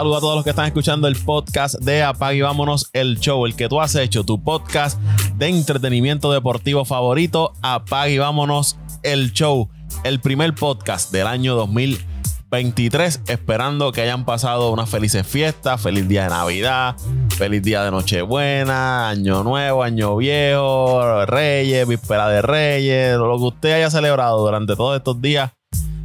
saludo a todos los que están escuchando el podcast de Apag y Vámonos el Show, el que tú has hecho, tu podcast de entretenimiento deportivo favorito, Apag y Vámonos el Show, el primer podcast del año 2023, esperando que hayan pasado unas felices fiestas, feliz día de Navidad, feliz día de Nochebuena, Año Nuevo, Año Viejo, Reyes, Víspera de Reyes, lo que usted haya celebrado durante todos estos días.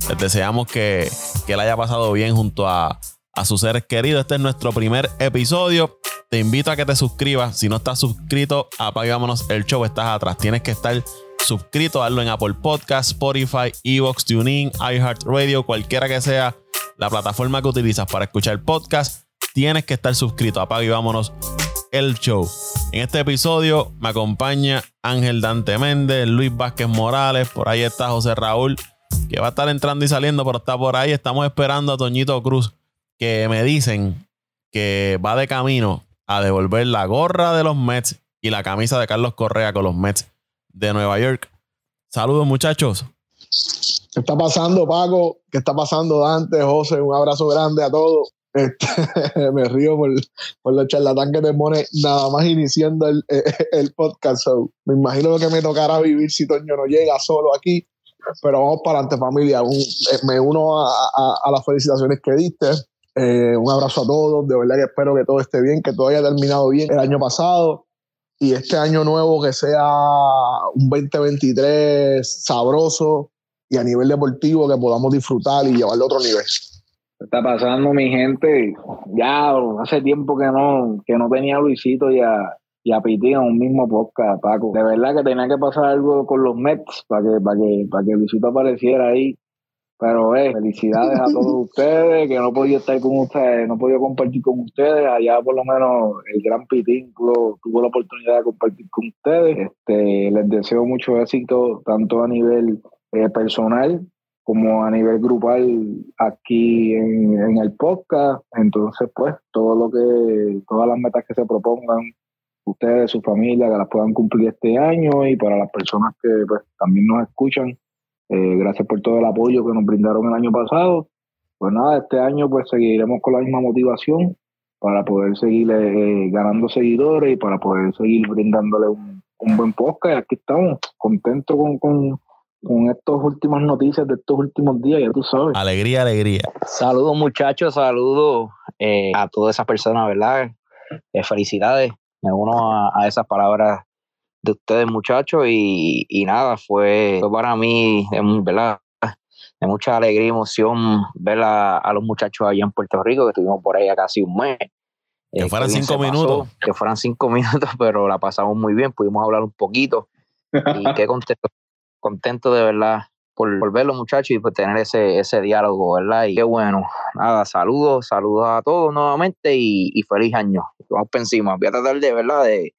Les deseamos que, que le haya pasado bien junto a a sus seres queridos. Este es nuestro primer episodio. Te invito a que te suscribas. Si no estás suscrito, apagámonos el show. Estás atrás. Tienes que estar suscrito. Hazlo en Apple Podcast, Spotify, Evox, TuneIn, iHeartRadio, cualquiera que sea la plataforma que utilizas para escuchar podcast. Tienes que estar suscrito. Apaga y vámonos el show. En este episodio me acompaña Ángel Dante Méndez, Luis Vázquez Morales. Por ahí está José Raúl, que va a estar entrando y saliendo, pero está por ahí. Estamos esperando a Toñito Cruz que me dicen que va de camino a devolver la gorra de los Mets y la camisa de Carlos Correa con los Mets de Nueva York. Saludos muchachos. ¿Qué está pasando, Paco? ¿Qué está pasando, Dante, José? Un abrazo grande a todos. Este, me río por, por los charlatán que te pone nada más iniciando el, el podcast. me imagino lo que me tocará vivir si Toño no llega solo aquí. Pero vamos para adelante, familia. Eh, me uno a, a las felicitaciones que diste eh, un abrazo a todos, de verdad que espero que todo esté bien, que todo haya terminado bien el año pasado y este año nuevo que sea un 2023 sabroso y a nivel deportivo que podamos disfrutar y llevarlo a otro nivel. ¿Qué está pasando mi gente? Ya hace tiempo que no, que no tenía a Luisito y a, y a Piti en un mismo podcast, Paco. De verdad que tenía que pasar algo con los Mets para que, para que, para que Luisito apareciera ahí pero eh, felicidades a todos ustedes, que no he podido estar con ustedes, no he podido compartir con ustedes. Allá por lo menos el Gran Pitín tuvo, la oportunidad de compartir con ustedes. Este, les deseo mucho éxito, tanto a nivel eh, personal como a nivel grupal aquí en, en, el podcast. Entonces, pues, todo lo que, todas las metas que se propongan ustedes, su familia, que las puedan cumplir este año y para las personas que pues, también nos escuchan, eh, gracias por todo el apoyo que nos brindaron el año pasado. Pues nada, este año pues seguiremos con la misma motivación para poder seguir eh, ganando seguidores y para poder seguir brindándole un, buen podcast. Y aquí estamos, contentos con, con, con estas últimas noticias de estos últimos días, ya tú sabes. Alegría, alegría. Saludos muchachos, saludos eh, a todas esas personas, ¿verdad? felicidades. Me uno a esas palabras de ustedes muchachos y, nada, fue, para mí, ¿verdad? de mucha alegría y emoción ver a, los muchachos allá en Puerto Rico, que estuvimos por ahí casi un mes. Que eh, fueran cinco minutos. que fueran cinco minutos, pero la pasamos muy bien, pudimos hablar un poquito. Y qué contento, contento de verdad por, por verlos muchachos y por tener ese, ese diálogo, ¿verdad? Y qué bueno. Nada, saludos, saludos a todos nuevamente y, feliz año. Vamos por encima. Voy a tratar de, ¿verdad? De,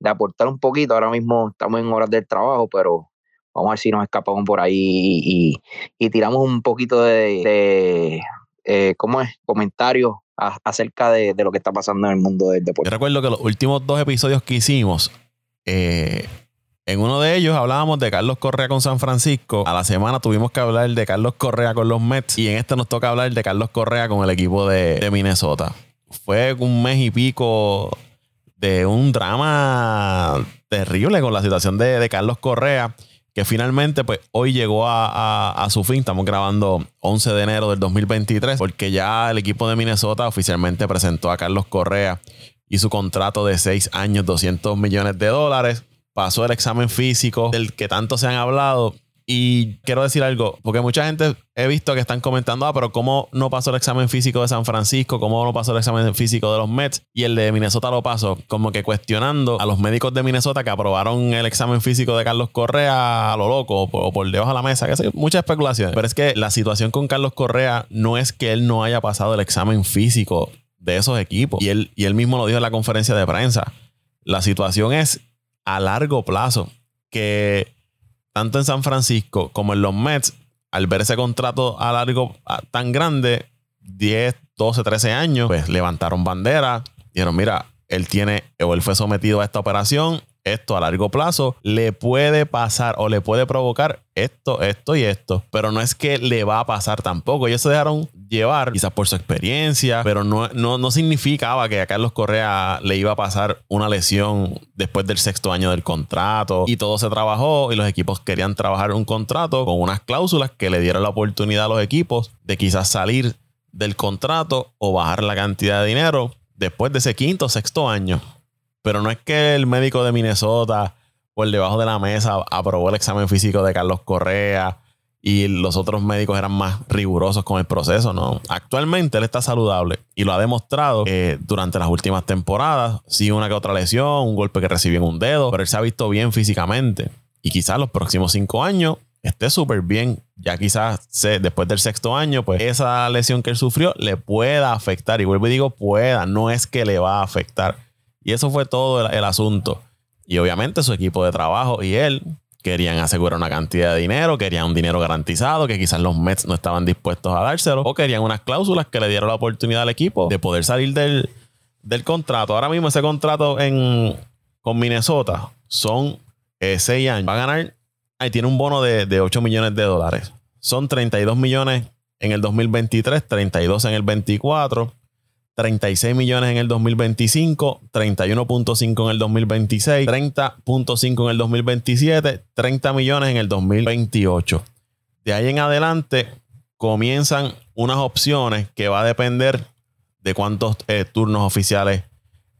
de aportar un poquito. Ahora mismo estamos en horas del trabajo, pero vamos a ver si nos escapamos por ahí y, tiramos un poquito de, eh, ¿cómo es? Comentarios acerca de, lo que está pasando en el mundo del deporte. Yo recuerdo que los últimos dos episodios que hicimos, eh, en uno de ellos hablábamos de Carlos Correa con San Francisco. A la semana tuvimos que hablar de Carlos Correa con los Mets. Y en este nos toca hablar de Carlos Correa con el equipo de, de Minnesota. Fue un mes y pico de un drama terrible con la situación de, Carlos Correa, que finalmente pues hoy llegó a, su fin. Estamos grabando 11 de enero del 2023 porque ya el equipo de Minnesota oficialmente presentó a Carlos Correa y su contrato de 6 años, 200 millones de dólares. Pasó el examen físico del que tanto se han hablado y quiero decir algo, porque mucha gente he visto que están comentando, ah, pero ¿cómo no pasó el examen físico de San Francisco? ¿Cómo no pasó el examen físico de los Mets? Y el de Minnesota lo pasó, como que cuestionando a los médicos de Minnesota que aprobaron el examen físico de Carlos Correa a lo loco o por, debajo de la mesa, que sé, muchas especulaciones. Pero es que la situación con Carlos Correa no es que él no haya pasado el examen físico de esos equipos. Y él, y él mismo lo dijo en la conferencia de prensa. La situación es a largo plazo que tanto en San Francisco como en los Mets, al ver ese contrato a largo tan grande, 10, 12, 13 años, pues levantaron bandera, dijeron, mira, él tiene o él fue sometido a esta operación esto a largo plazo le puede pasar o le puede provocar esto, esto y esto. Pero no es que le va a pasar tampoco. Ellos se dejaron llevar quizás por su experiencia, pero no, no, no significaba que a Carlos Correa le iba a pasar una lesión después del sexto año del contrato. Y todo se trabajó y los equipos querían trabajar un contrato con unas cláusulas que le dieran la oportunidad a los equipos de quizás salir del contrato o bajar la cantidad de dinero después de ese quinto o sexto año. Pero no es que el médico de Minnesota por debajo de la mesa aprobó el examen físico de Carlos Correa y los otros médicos eran más rigurosos con el proceso, ¿no? Actualmente él está saludable y lo ha demostrado eh, durante las últimas temporadas. Sí, una que otra lesión, un golpe que recibió en un dedo, pero él se ha visto bien físicamente. Y quizás los próximos cinco años esté súper bien. Ya quizás después del sexto año, pues esa lesión que él sufrió le pueda afectar. Y vuelvo digo pueda, no es que le va a afectar. Y eso fue todo el, asunto. Y obviamente su equipo de trabajo y él querían asegurar una cantidad de dinero, querían un dinero garantizado que quizás los Mets no estaban dispuestos a dárselo, o querían unas cláusulas que le dieran la oportunidad al equipo de poder salir del, contrato. Ahora mismo ese contrato en, con Minnesota son eh, seis años. Va a ganar, ahí tiene un bono de, de 8 millones de dólares. Son 32 millones en el 2023, 32 en el 24. 36 millones en el 2025, 31.5 en el 2026, 30.5 en el 2027, 30 millones en el 2028. De ahí en adelante comienzan unas opciones que va a depender de cuántos eh, turnos oficiales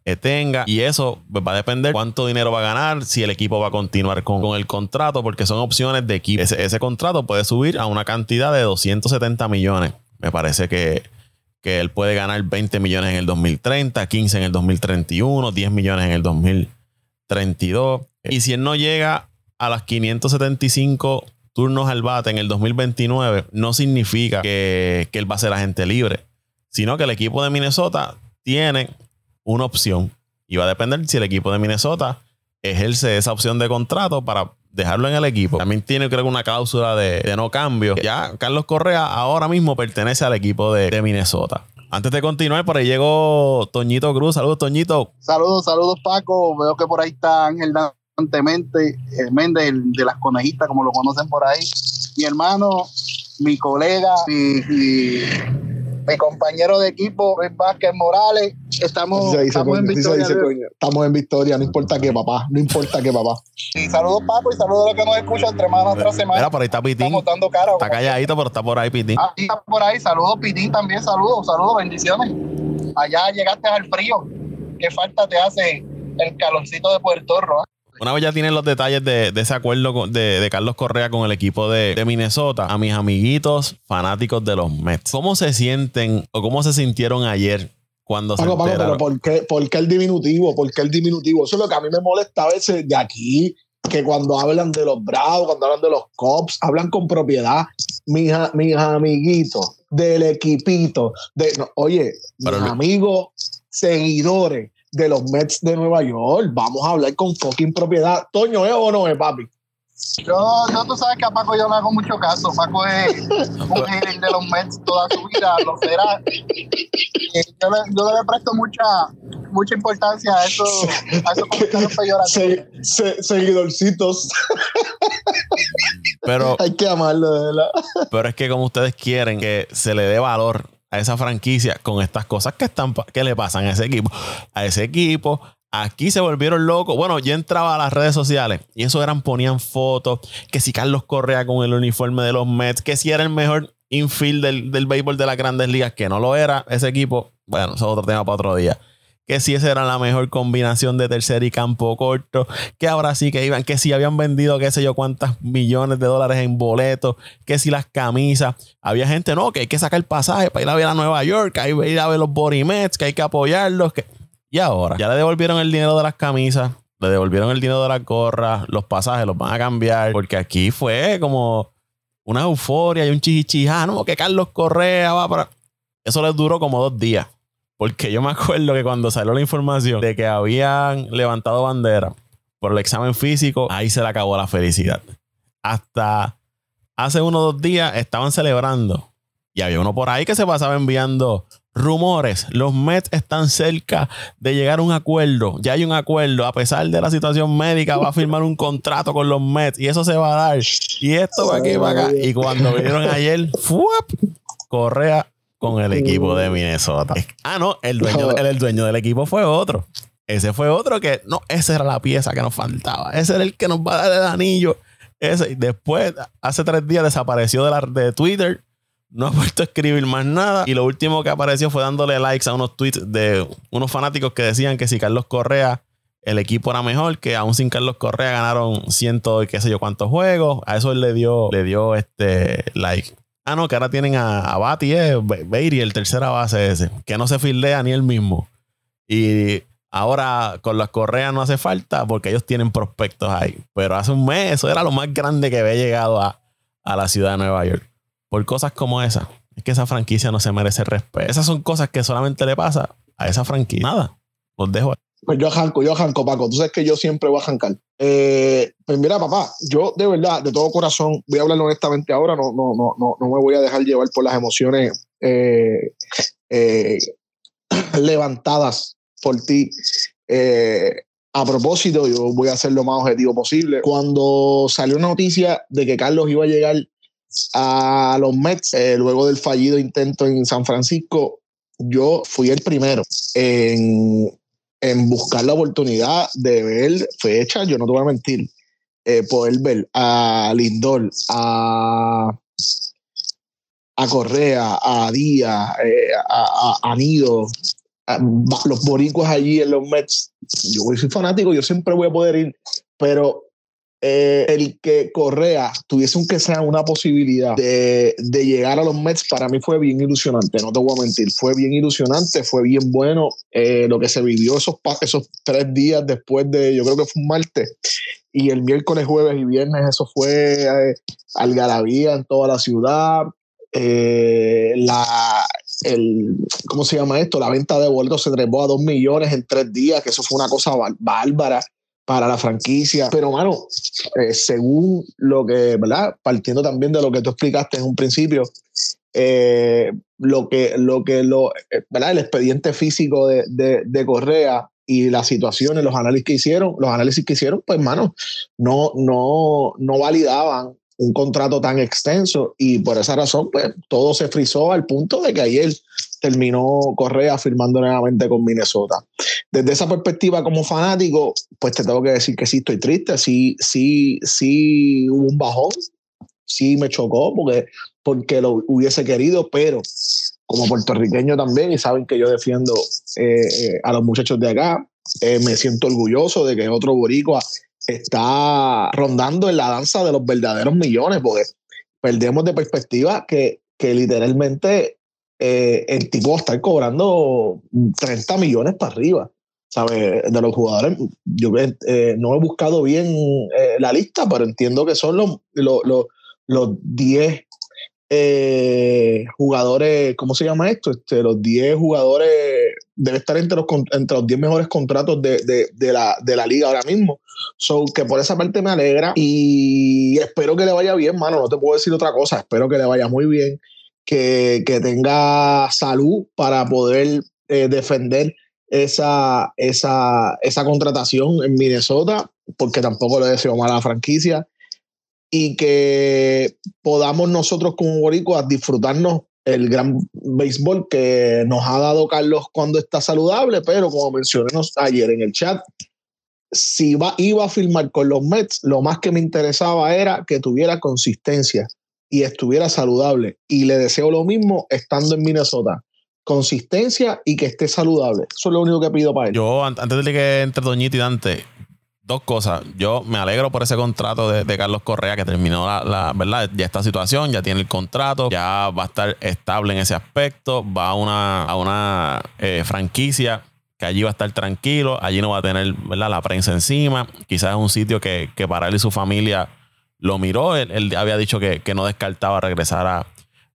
eh, tenga y eso pues, va a depender cuánto dinero va a ganar, si el equipo va a continuar con, el contrato, porque son opciones de equipo. Ese, ese contrato puede subir a una cantidad de 270 millones. Me parece que que él puede ganar 20 millones en el 2030, 15 en el 2031, 10 millones en el 2032. Y si él no llega a las 575 turnos al bate en el 2029, no significa que, que él va a ser agente libre, sino que el equipo de Minnesota tiene una opción y va a depender si el equipo de Minnesota ejerce esa opción de contrato para dejarlo en el equipo. También tiene, creo que, una cláusula de, no cambio. Ya Carlos Correa ahora mismo pertenece al equipo de, Minnesota. Antes de continuar, por ahí llegó Toñito Cruz. Saludos, Toñito. Saludos, saludos, Paco. Veo que por ahí está Ángel Dantemente, el Méndez de las conejitas, como lo conocen por ahí. Mi hermano, mi colega, mi mi compañero de equipo, Luis Vázquez Morales. Estamos, estamos en victoria. estamos en victoria, no importa qué, papá. No importa qué, papá. Y saludos, Paco, y saludos a los que nos escuchan entre manos otra semana. Mira, por ahí está Pitín. Estamos dando cara. Está calladito, pero está por ahí Pitín. Ah, está por ahí. Saludos, Pitín, también saludos. Saludos, bendiciones. Allá llegaste al frío. ¿Qué falta te hace el calorcito de Puerto Rico? Una vez ya tienen los detalles de, ese acuerdo de, Carlos Correa con el equipo de, Minnesota, a mis amiguitos fanáticos de los Mets, ¿cómo se sienten o cómo se sintieron ayer cuando se Paco, pero ¿por qué, ¿por qué el diminutivo? ¿Por qué el diminutivo? Eso es lo que a mí me molesta a veces de aquí, que cuando hablan de los Bravos, cuando hablan de los Cops, hablan con propiedad. Mis, mis amiguitos del equipito, de, oye, mis amigos seguidores de los Mets de Nueva York. Vamos a hablar con fucking propiedad. Toño, ¿es o no es, papi? Yo, yo, tú sabes que a Paco yo no hago mucho caso. Paco es un gerente de los Mets toda su vida, lo será. Yo le, yo le presto mucha, mucha importancia a, eso, a esos comentarios peyorativos. Se, seguidorcitos. Pero, Hay que amarlo, de verdad. Pero es que como ustedes quieren que se le dé valor a esa franquicia con estas cosas que están que le pasan a ese equipo. A ese equipo, aquí se volvieron locos. Bueno, yo entraba a las redes sociales y eso eran, ponían fotos, que si Carlos Correa con el uniforme de los Mets, que si era el mejor infield del, del béisbol de las grandes ligas, que no lo era ese equipo. Bueno, eso es otro tema para otro día que si esa era la mejor combinación de tercer y campo corto, que ahora sí que iban, que si habían vendido qué sé yo cuántas millones de dólares en boletos, que si las camisas, había gente, no, que hay que sacar el pasaje para ir a ver a Nueva York, hay que ir a ver los Borimets, que hay que apoyarlos, que... y ahora ya le devolvieron el dinero de las camisas, le devolvieron el dinero de las gorras, los pasajes los van a cambiar, porque aquí fue como una euforia y un chichichijá, no, que Carlos Correa va para... Eso les duró como dos días. Porque yo me acuerdo que cuando salió la información de que habían levantado bandera por el examen físico, ahí se le acabó la felicidad. Hasta hace unos dos días estaban celebrando. Y había uno por ahí que se pasaba enviando rumores. Los Mets están cerca de llegar a un acuerdo. Ya hay un acuerdo. A pesar de la situación médica, va a firmar un contrato con los Mets y eso se va a dar. Y esto va aquí, va acá. Y cuando vinieron ayer, ¡fuap! Correa con el equipo de Minnesota. Ah, no, el dueño, el, el dueño del equipo fue otro. Ese fue otro que, no, esa era la pieza que nos faltaba. Ese era el que nos va a dar el anillo. Ese. Después, hace tres días desapareció de, la, de Twitter. No ha vuelto a escribir más nada. Y lo último que apareció fue dándole likes a unos tweets de unos fanáticos que decían que si Carlos Correa, el equipo era mejor, que aún sin Carlos Correa ganaron ciento y qué sé yo cuántos juegos. A eso él le dio, le dio este like. Ah, no, que ahora tienen a, a Bati, eh, el tercera base ese, que no se fildea ni él mismo. Y ahora con las correas no hace falta porque ellos tienen prospectos ahí. Pero hace un mes eso era lo más grande que había llegado a, a la ciudad de Nueva York. Por cosas como esa. Es que esa franquicia no se merece respeto. Esas son cosas que solamente le pasa a esa franquicia. Nada. Los dejo. Pues yo janco, yo janco, Paco. Tú sabes que yo siempre voy a jancar. Eh, pues mira, papá, yo de verdad, de todo corazón, voy a hablar honestamente ahora, no, no, no, no, me voy a dejar llevar por las emociones eh, eh, levantadas por ti. Eh, a propósito, yo voy a ser lo más objetivo posible. Cuando salió una noticia de que Carlos iba a llegar a los Mets luego del fallido intento en San Francisco, yo fui el primero en, en buscar la oportunidad de ver fecha, yo no te voy a mentir, eh, poder ver a Lindor, a, a Correa, a Díaz, eh, a, a, Nido, a- los boricuas allí en los Mets. Yo soy fanático, yo siempre voy a poder ir, pero eh, el que Correa tuviese aunque sea una posibilidad de, de llegar a los Mets para mí fue bien ilusionante, no te voy a mentir, fue bien ilusionante, fue bien bueno eh, lo que se vivió esos, esos tres días después de, yo creo que fue un martes, y el miércoles, jueves y viernes eso fue eh, algarabía en toda la ciudad, eh, la, el, ¿cómo se llama esto? La venta de boletos se trepó a dos millones en tres días, que eso fue una cosa bár- bárbara para la franquicia. Pero, mano, eh, según lo que, ¿verdad? Partiendo también de lo que tú explicaste en un principio, eh, lo que, lo que, lo, eh, ¿verdad? El expediente físico de, de, de Correa y las situaciones, los análisis que hicieron, los análisis que hicieron, pues, mano, no, no, no validaban un contrato tan extenso y por esa razón, pues, todo se frizó al punto de que ayer terminó Correa firmando nuevamente con Minnesota. Desde esa perspectiva como fanático, pues te tengo que decir que sí estoy triste, sí, sí, sí hubo un bajón, sí me chocó porque, porque lo hubiese querido, pero como puertorriqueño también, y saben que yo defiendo eh, eh, a los muchachos de acá, eh, me siento orgulloso de que otro boricua está rondando en la danza de los verdaderos millones, porque perdemos de perspectiva que, que literalmente eh, el tipo está cobrando 30 millones para arriba. ¿Sabes? De los jugadores, yo eh, no he buscado bien eh, la lista, pero entiendo que son los, los, los, los 10 jugadores, ¿cómo se llama esto? Este, los 10 jugadores, debe estar entre los, entre los 10 mejores contratos de, de, de la, de la liga ahora mismo. So, que por esa parte me alegra y espero que le vaya bien, mano. No te puedo decir otra cosa. Espero que le vaya muy bien, que, tenga salud para poder eh, defender esa, esa, esa contratación en Minnesota, porque tampoco le deseo mal a la franquicia, y que podamos nosotros como boricuas disfrutarnos el gran béisbol que nos ha dado Carlos cuando está saludable, pero como mencioné ayer en el chat, si va, iba a firmar con los Mets, lo más que me interesaba era que tuviera consistencia y estuviera saludable. Y le deseo lo mismo estando en Minnesota. Consistencia y que esté saludable. Eso es lo único que pido para él. Yo, an- antes de que entre Doñito y Dante, dos cosas. Yo me alegro por ese contrato de, Carlos Correa que terminó la, la- ¿verdad? Ya esta situación, ya tiene el contrato, ya va a estar estable en ese aspecto, va a una, a una eh, franquicia que allí va a estar tranquilo, allí no va a tener ¿verdad? la prensa encima. Quizás es un sitio que, que para él y su familia lo miró. Él, él había dicho que, que no descartaba regresar a,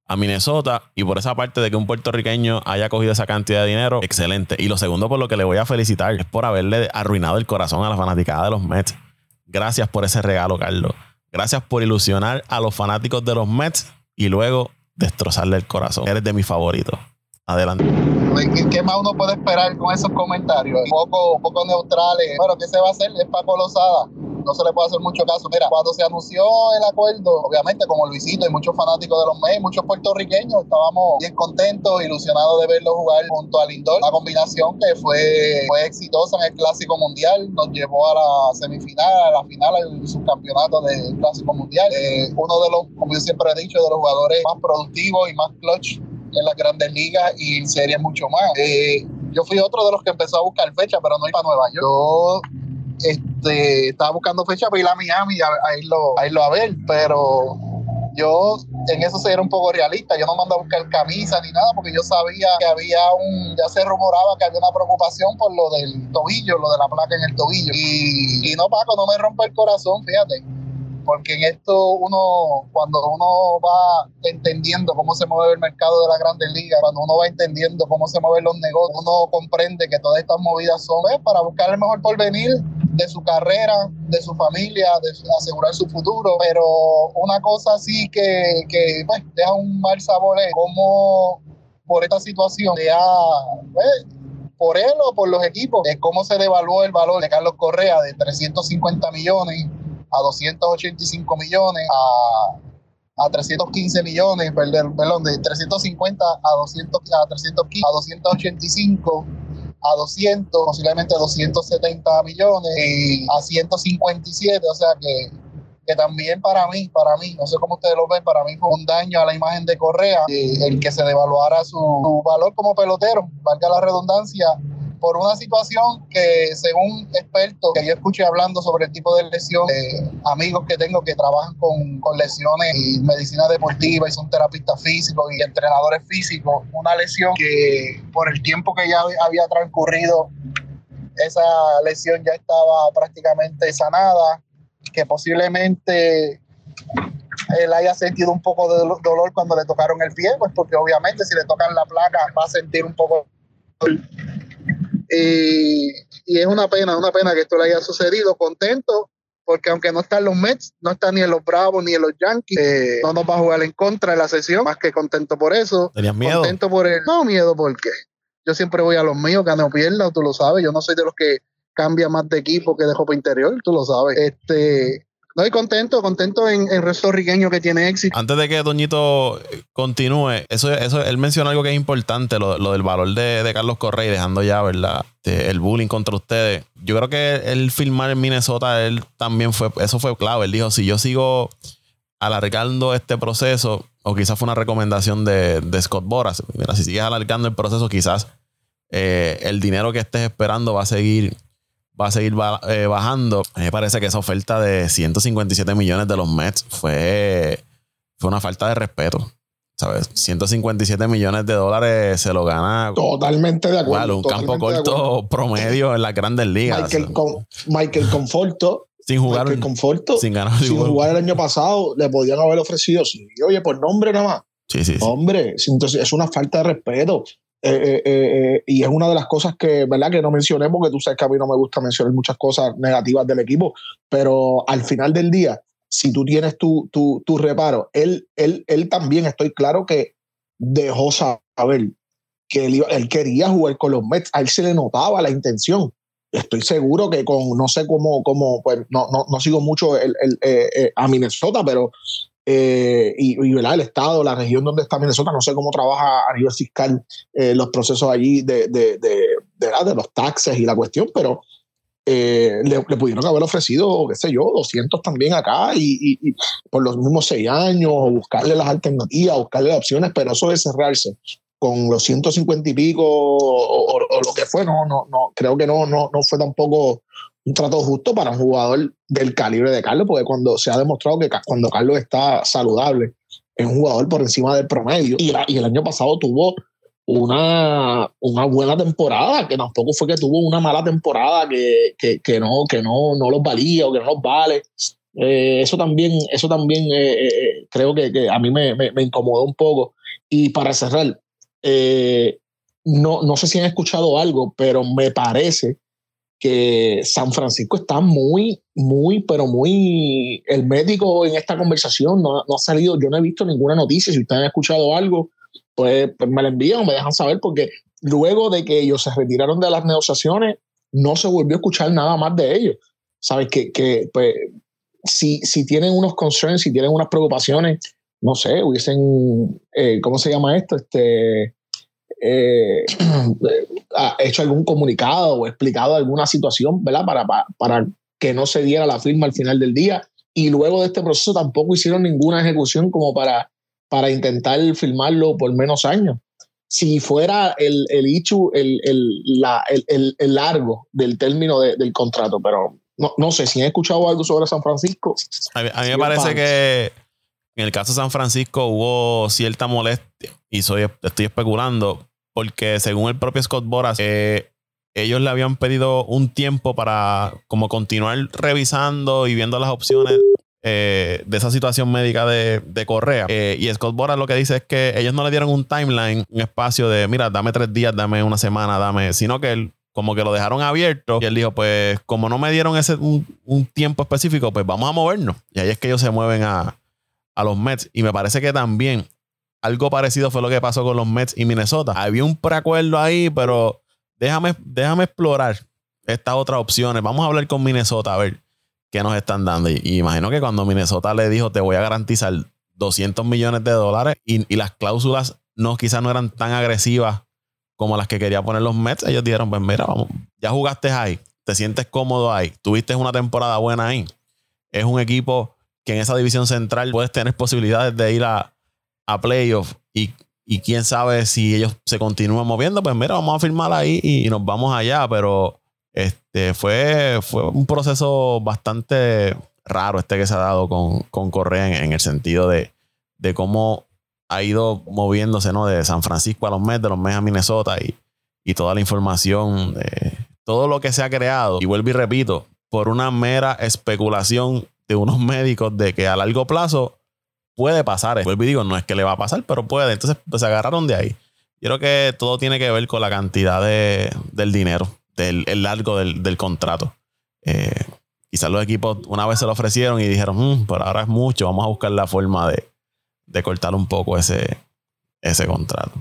a Minnesota y por esa parte de que un puertorriqueño haya cogido esa cantidad de dinero, excelente. Y lo segundo por lo que le voy a felicitar es por haberle arruinado el corazón a la fanaticada de los Mets. Gracias por ese regalo, Carlos. Gracias por ilusionar a los fanáticos de los Mets y luego destrozarle el corazón. Eres de mis favoritos. Adelante. ¿Qué, más uno puede esperar con esos comentarios? Poco, un poco neutrales. Bueno, ¿qué se va a hacer? Es Paco Lozada no se le puede hacer mucho caso. Mira, cuando se anunció el acuerdo, obviamente como Luisito y muchos fanáticos de los Mets, muchos puertorriqueños, estábamos bien contentos, ilusionados de verlo jugar junto a Lindor. La combinación que fue, fue exitosa en el Clásico Mundial, nos llevó a la semifinal, a la final, al subcampeonato del Clásico Mundial. Eh, uno de los, como yo siempre he dicho, de los jugadores más productivos y más clutch en las grandes ligas y en series mucho más. Eh, yo fui otro de los que empezó a buscar fecha, pero no iba a Nueva York. Yo este, estaba buscando fecha para ir a Miami a, irlo, a irlo a ver, pero yo en eso era un poco realista. Yo no mandaba a buscar camisa ni nada porque yo sabía que había un, ya se rumoraba que había una preocupación por lo del tobillo, lo de la placa en el tobillo. Y, y no, Paco, no me rompe el corazón, fíjate porque en esto uno, cuando uno va entendiendo cómo se mueve el mercado de la Grandes Ligas, cuando uno va entendiendo cómo se mueven los negocios, uno comprende que todas estas movidas son para buscar el mejor porvenir de su carrera, de su familia, de asegurar su futuro, pero una cosa sí que, que pues, deja un mal sabor es cómo por esta situación, sea pues, por él o por los equipos, es cómo se devaluó el valor de Carlos Correa de 350 millones a 285 millones, a, a 315 millones, perdón, de 350 a 200, a 315, a 285 a 200, posiblemente a 270 millones y a 157, o sea que, que también para mí, para mí, no sé cómo ustedes lo ven, para mí fue un daño a la imagen de Correa, el que se devaluara su, su valor como pelotero, valga la redundancia, por una situación que según expertos que yo escuché hablando sobre el tipo de lesión, eh, amigos que tengo que trabajan con, con, lesiones y medicina deportiva y son terapistas físicos y entrenadores físicos, una lesión que por el tiempo que ya había transcurrido, esa lesión ya estaba prácticamente sanada, que posiblemente él haya sentido un poco de dolor cuando le tocaron el pie, pues porque obviamente si le tocan la placa va a sentir un poco y, y, es una pena, una pena que esto le haya sucedido. Contento, porque aunque no están los Mets, no están ni en los Bravos ni en los Yankees, eh, no nos va a jugar en contra de la sesión, más que contento por eso. ¿Tenías miedo? Contento por él. No, miedo porque yo siempre voy a los míos, gane o pierda, tú lo sabes. Yo no soy de los que cambia más de equipo que de ropa interior, tú lo sabes. Este, no, y contento, contento en el resto riqueño que tiene éxito. Antes de que Doñito continúe, eso, eso, él menciona algo que es importante, lo, lo del valor de, Carlos Correa y dejando ya, ¿verdad? El bullying contra ustedes. Yo creo que él filmar en Minnesota, él también fue, eso fue clave. Él dijo, si yo sigo alargando este proceso, o quizás fue una recomendación de, de Scott Boras, mira, si sigues alargando el proceso, quizás eh, el dinero que estés esperando va a seguir va a seguir eh, bajando. me parece que esa oferta de 157 millones de los Mets fue, fue una falta de respeto. ¿Sabes? 157 millones de dólares se lo gana. Totalmente de acuerdo. un campo corto promedio en las grandes ligas. Michael, Con, Michael Conforto. Sin jugar. Michael Conforto. Sin ganar. Sin jugar el año pasado, le podían haber ofrecido. Sí, oye, por nombre nada más. Sí, sí, sí. Hombre, es una falta de respeto. Eh, eh, eh, y es una de las cosas que, ¿verdad? que no mencioné, porque tú sabes que a mí no me gusta mencionar muchas cosas negativas del equipo, pero al final del día, si tú tienes tu, tu, tu reparo, él, él, él también, estoy claro que dejó saber que él, él, quería jugar con los Mets, a él se le notaba la intención. Estoy seguro que con, no sé cómo, cómo pues no, no, no sigo mucho el, el, eh, a Minnesota, pero eh, y, y el estado, la región donde está Minnesota, no sé cómo trabaja a nivel fiscal eh, los procesos allí de, de, de, de los taxes y la cuestión, pero eh, le, le, pudieron haber ofrecido, qué sé yo, 200 también acá y, y, y, por los mismos seis años, o buscarle las alternativas, buscarle las opciones, pero eso de cerrarse con los 150 y pico o, o, o, lo que fue, no, no, no, creo que no, no, no fue tampoco un trato justo para un jugador del calibre de Carlos, porque cuando se ha demostrado que cuando Carlos está saludable, es un jugador por encima del promedio. Y, el año pasado tuvo una, una, buena temporada, que tampoco fue que tuvo una mala temporada que, que, que no, que no, no los valía o que no los vale. Eh, eso también, eso también eh, eh, creo que, a mí me, me, incomodó un poco. Y para cerrar, no, no sé si han escuchado algo, pero me parece que San Francisco está muy, muy, pero muy... El médico en esta conversación no, no, ha salido, yo no he visto ninguna noticia, si ustedes han escuchado algo, pues, pues me la envían, me dejan saber, porque luego de que ellos se retiraron de las negociaciones, no se volvió a escuchar nada más de ellos. Sabes que, que pues, si, si tienen unos concerns, si tienen unas preocupaciones, no sé, hubiesen, eh, ¿cómo se llama esto? Este, eh, ha hecho algún comunicado o explicado alguna situación, ¿verdad? Para, para, para, que no se diera la firma al final del día. Y luego de este proceso tampoco hicieron ninguna ejecución como para, para intentar firmarlo por menos años. Si fuera el, el hecho, el, el, la, el, el, largo del término de, del contrato, pero no, no, sé si han escuchado algo sobre San Francisco. A mí, a mí me parece que en el caso de San Francisco hubo cierta molestia y estoy especulando porque según el propio Scott Boras, eh, ellos le habían pedido un tiempo para como continuar revisando y viendo las opciones eh, de esa situación médica de, de Correa. Eh, y Scott Boras lo que dice es que ellos no le dieron un timeline, un espacio de, mira, dame tres días, dame una semana, dame, sino que él como que lo dejaron abierto y él dijo, pues como no me dieron ese un, un tiempo específico, pues vamos a movernos. Y ahí es que ellos se mueven a, a los Mets. Y me parece que también algo parecido fue lo que pasó con los Mets y Minnesota. Había un preacuerdo ahí, pero déjame, déjame explorar estas otras opciones. Vamos a hablar con Minnesota a ver qué nos están dando. Y, imagino que cuando Minnesota le dijo, te voy a garantizar 200 millones de dólares y, y las cláusulas no, quizás no eran tan agresivas como las que quería poner los Mets, ellos dijeron, pues mira, vamos, ya jugaste ahí, te sientes cómodo ahí, tuviste una temporada buena ahí. Es un equipo que en esa división central puedes tener posibilidades de ir a, a playoff y, y, quién sabe si ellos se continúan moviendo, pues mira, vamos a firmar ahí y, nos vamos allá, pero este fue, fue un proceso bastante raro este que se ha dado con, con Correa en, en el sentido de, de cómo ha ido moviéndose, ¿no? De San Francisco a los Mets, de los Mets a Minnesota y, y toda la información, de todo lo que se ha creado. Y vuelvo y repito, por una mera especulación de unos médicos de que a largo plazo puede pasar. Vuelvo y digo, no es que le va a pasar, pero puede. Entonces pues, se agarraron de ahí. Yo creo que todo tiene que ver con la cantidad de, del dinero, del el largo del, del contrato. Eh, quizás los equipos una vez se lo ofrecieron y dijeron, mmm, pero ahora es mucho, vamos a buscar la forma de, de cortar un poco ese, ese contrato.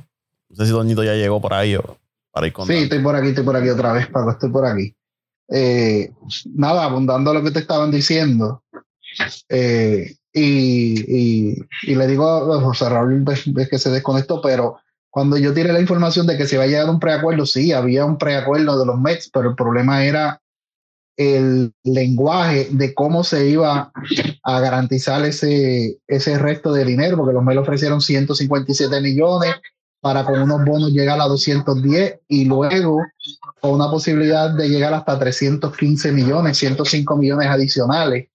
No sé si Doñito ya llegó por ahí o para ir con. Sí, estoy por aquí, estoy por aquí otra vez, Paco, estoy por aquí. Eh, nada, abundando a lo que te estaban diciendo. Eh, y, y, y, le digo a José Raúl que se desconectó, pero cuando yo tiré la información de que se iba a llegar a un preacuerdo, sí, había un preacuerdo de los Mets, pero el problema era el lenguaje de cómo se iba a garantizar ese, ese resto de dinero, porque los Mets ofrecieron 157 millones para con unos bonos llegar a 210 y luego con una posibilidad de llegar hasta 315 millones, 105 millones adicionales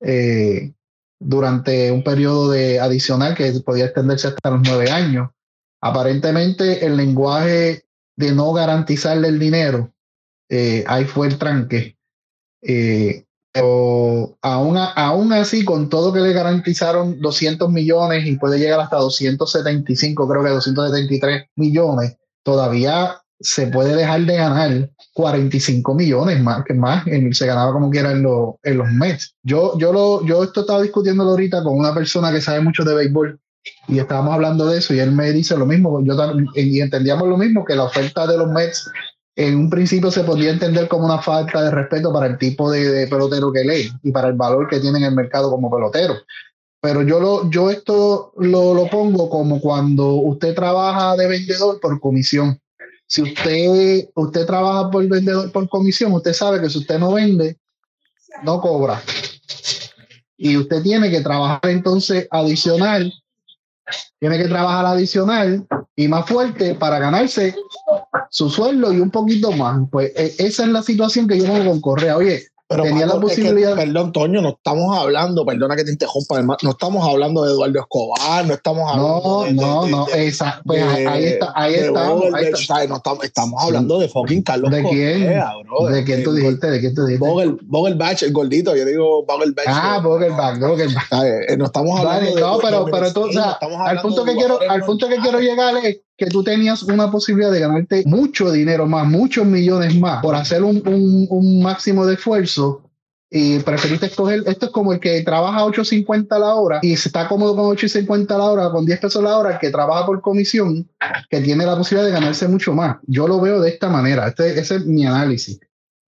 eh, durante un periodo de adicional que podía extenderse hasta los nueve años. Aparentemente el lenguaje de no garantizarle el dinero eh, ahí fue el tranque. Eh, pero aún, aún así, con todo que le garantizaron 200 millones y puede llegar hasta 275, creo que 273 millones, todavía se puede dejar de ganar 45 millones más que más se ganaba como quiera en, lo, en los Mets. Yo, yo, lo, yo esto estaba discutiendo ahorita con una persona que sabe mucho de béisbol y estábamos hablando de eso y él me dice lo mismo, yo y entendíamos lo mismo, que la oferta de los Mets en un principio se podía entender como una falta de respeto para el tipo de, de pelotero que lee y para el valor que tiene en el mercado como pelotero. Pero yo, lo, yo esto lo, lo pongo como cuando usted trabaja de vendedor por comisión. Si usted, usted trabaja por vendedor por comisión, usted sabe que si usted no vende, no cobra. Y usted tiene que trabajar entonces adicional, tiene que trabajar adicional y más fuerte para ganarse su sueldo y un poquito más. Pues e, esa es la situación que yo tengo con Correa. Oye, pero tenía Paco, la posibilidad. Que, perdón, Toño, no estamos hablando, perdona que te interrumpa, no estamos hablando de Eduardo Escobar, no estamos hablando. No, de, no, de, no, de, esa, pues ahí está, ahí está. Ahí está. No estamos, estamos hablando de fucking Carlos ¿De quién? Correa, bro. ¿De quién tú dijiste? ¿De quién tú dijiste? Vogel, Vogelbach, el gordito, yo digo Vogelbach. Ah, Vogelbach, Vogelbach. Eh, no estamos hablando vale. No, pero, pero entonces, o sea, al punto que quiero, al punto que quiero llegar es que tú tenías una posibilidad de ganarte mucho dinero más, muchos millones más por hacer un, un, máximo de esfuerzo y preferiste escoger, esto es como el que trabaja 8.50 la hora y se está cómodo con 8.50 la hora, con 10 pesos la hora, el que trabaja por comisión, que tiene la posibilidad de ganarse mucho más. Yo lo veo de esta manera, este, ese es mi análisis.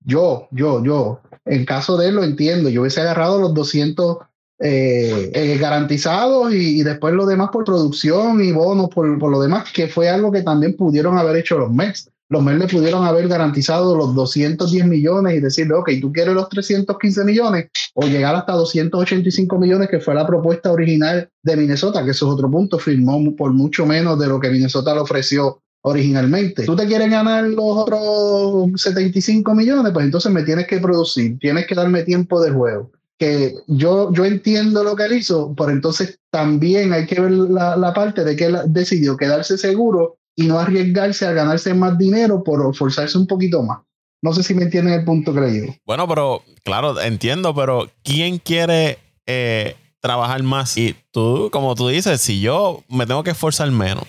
Yo, yo, yo, en caso de él lo entiendo, yo hubiese agarrado los 200 eh, eh, garantizados y, después lo demás por producción y bonos por, por lo demás, que fue algo que también pudieron haber hecho los Mets los Mets le pudieron haber garantizado los 210 millones y decirle, ok, tú quieres los 315 millones o llegar hasta 285 millones, que fue la propuesta original de Minnesota, que eso es otro punto, firmó por mucho menos de lo que Minnesota le ofreció originalmente. ¿Tú te quieres ganar los otros 75 millones? Pues entonces me tienes que producir, tienes que darme tiempo de juego. Que yo, yo entiendo lo que él hizo, pero entonces también hay que ver la, la parte de que él decidió quedarse seguro y no arriesgarse a ganarse más dinero por forzarse un poquito más. No sé si me entienden el punto que. Bueno, pero claro, entiendo, pero ¿quién quiere eh, trabajar más? Y tú, como tú dices, si yo me tengo que esforzar menos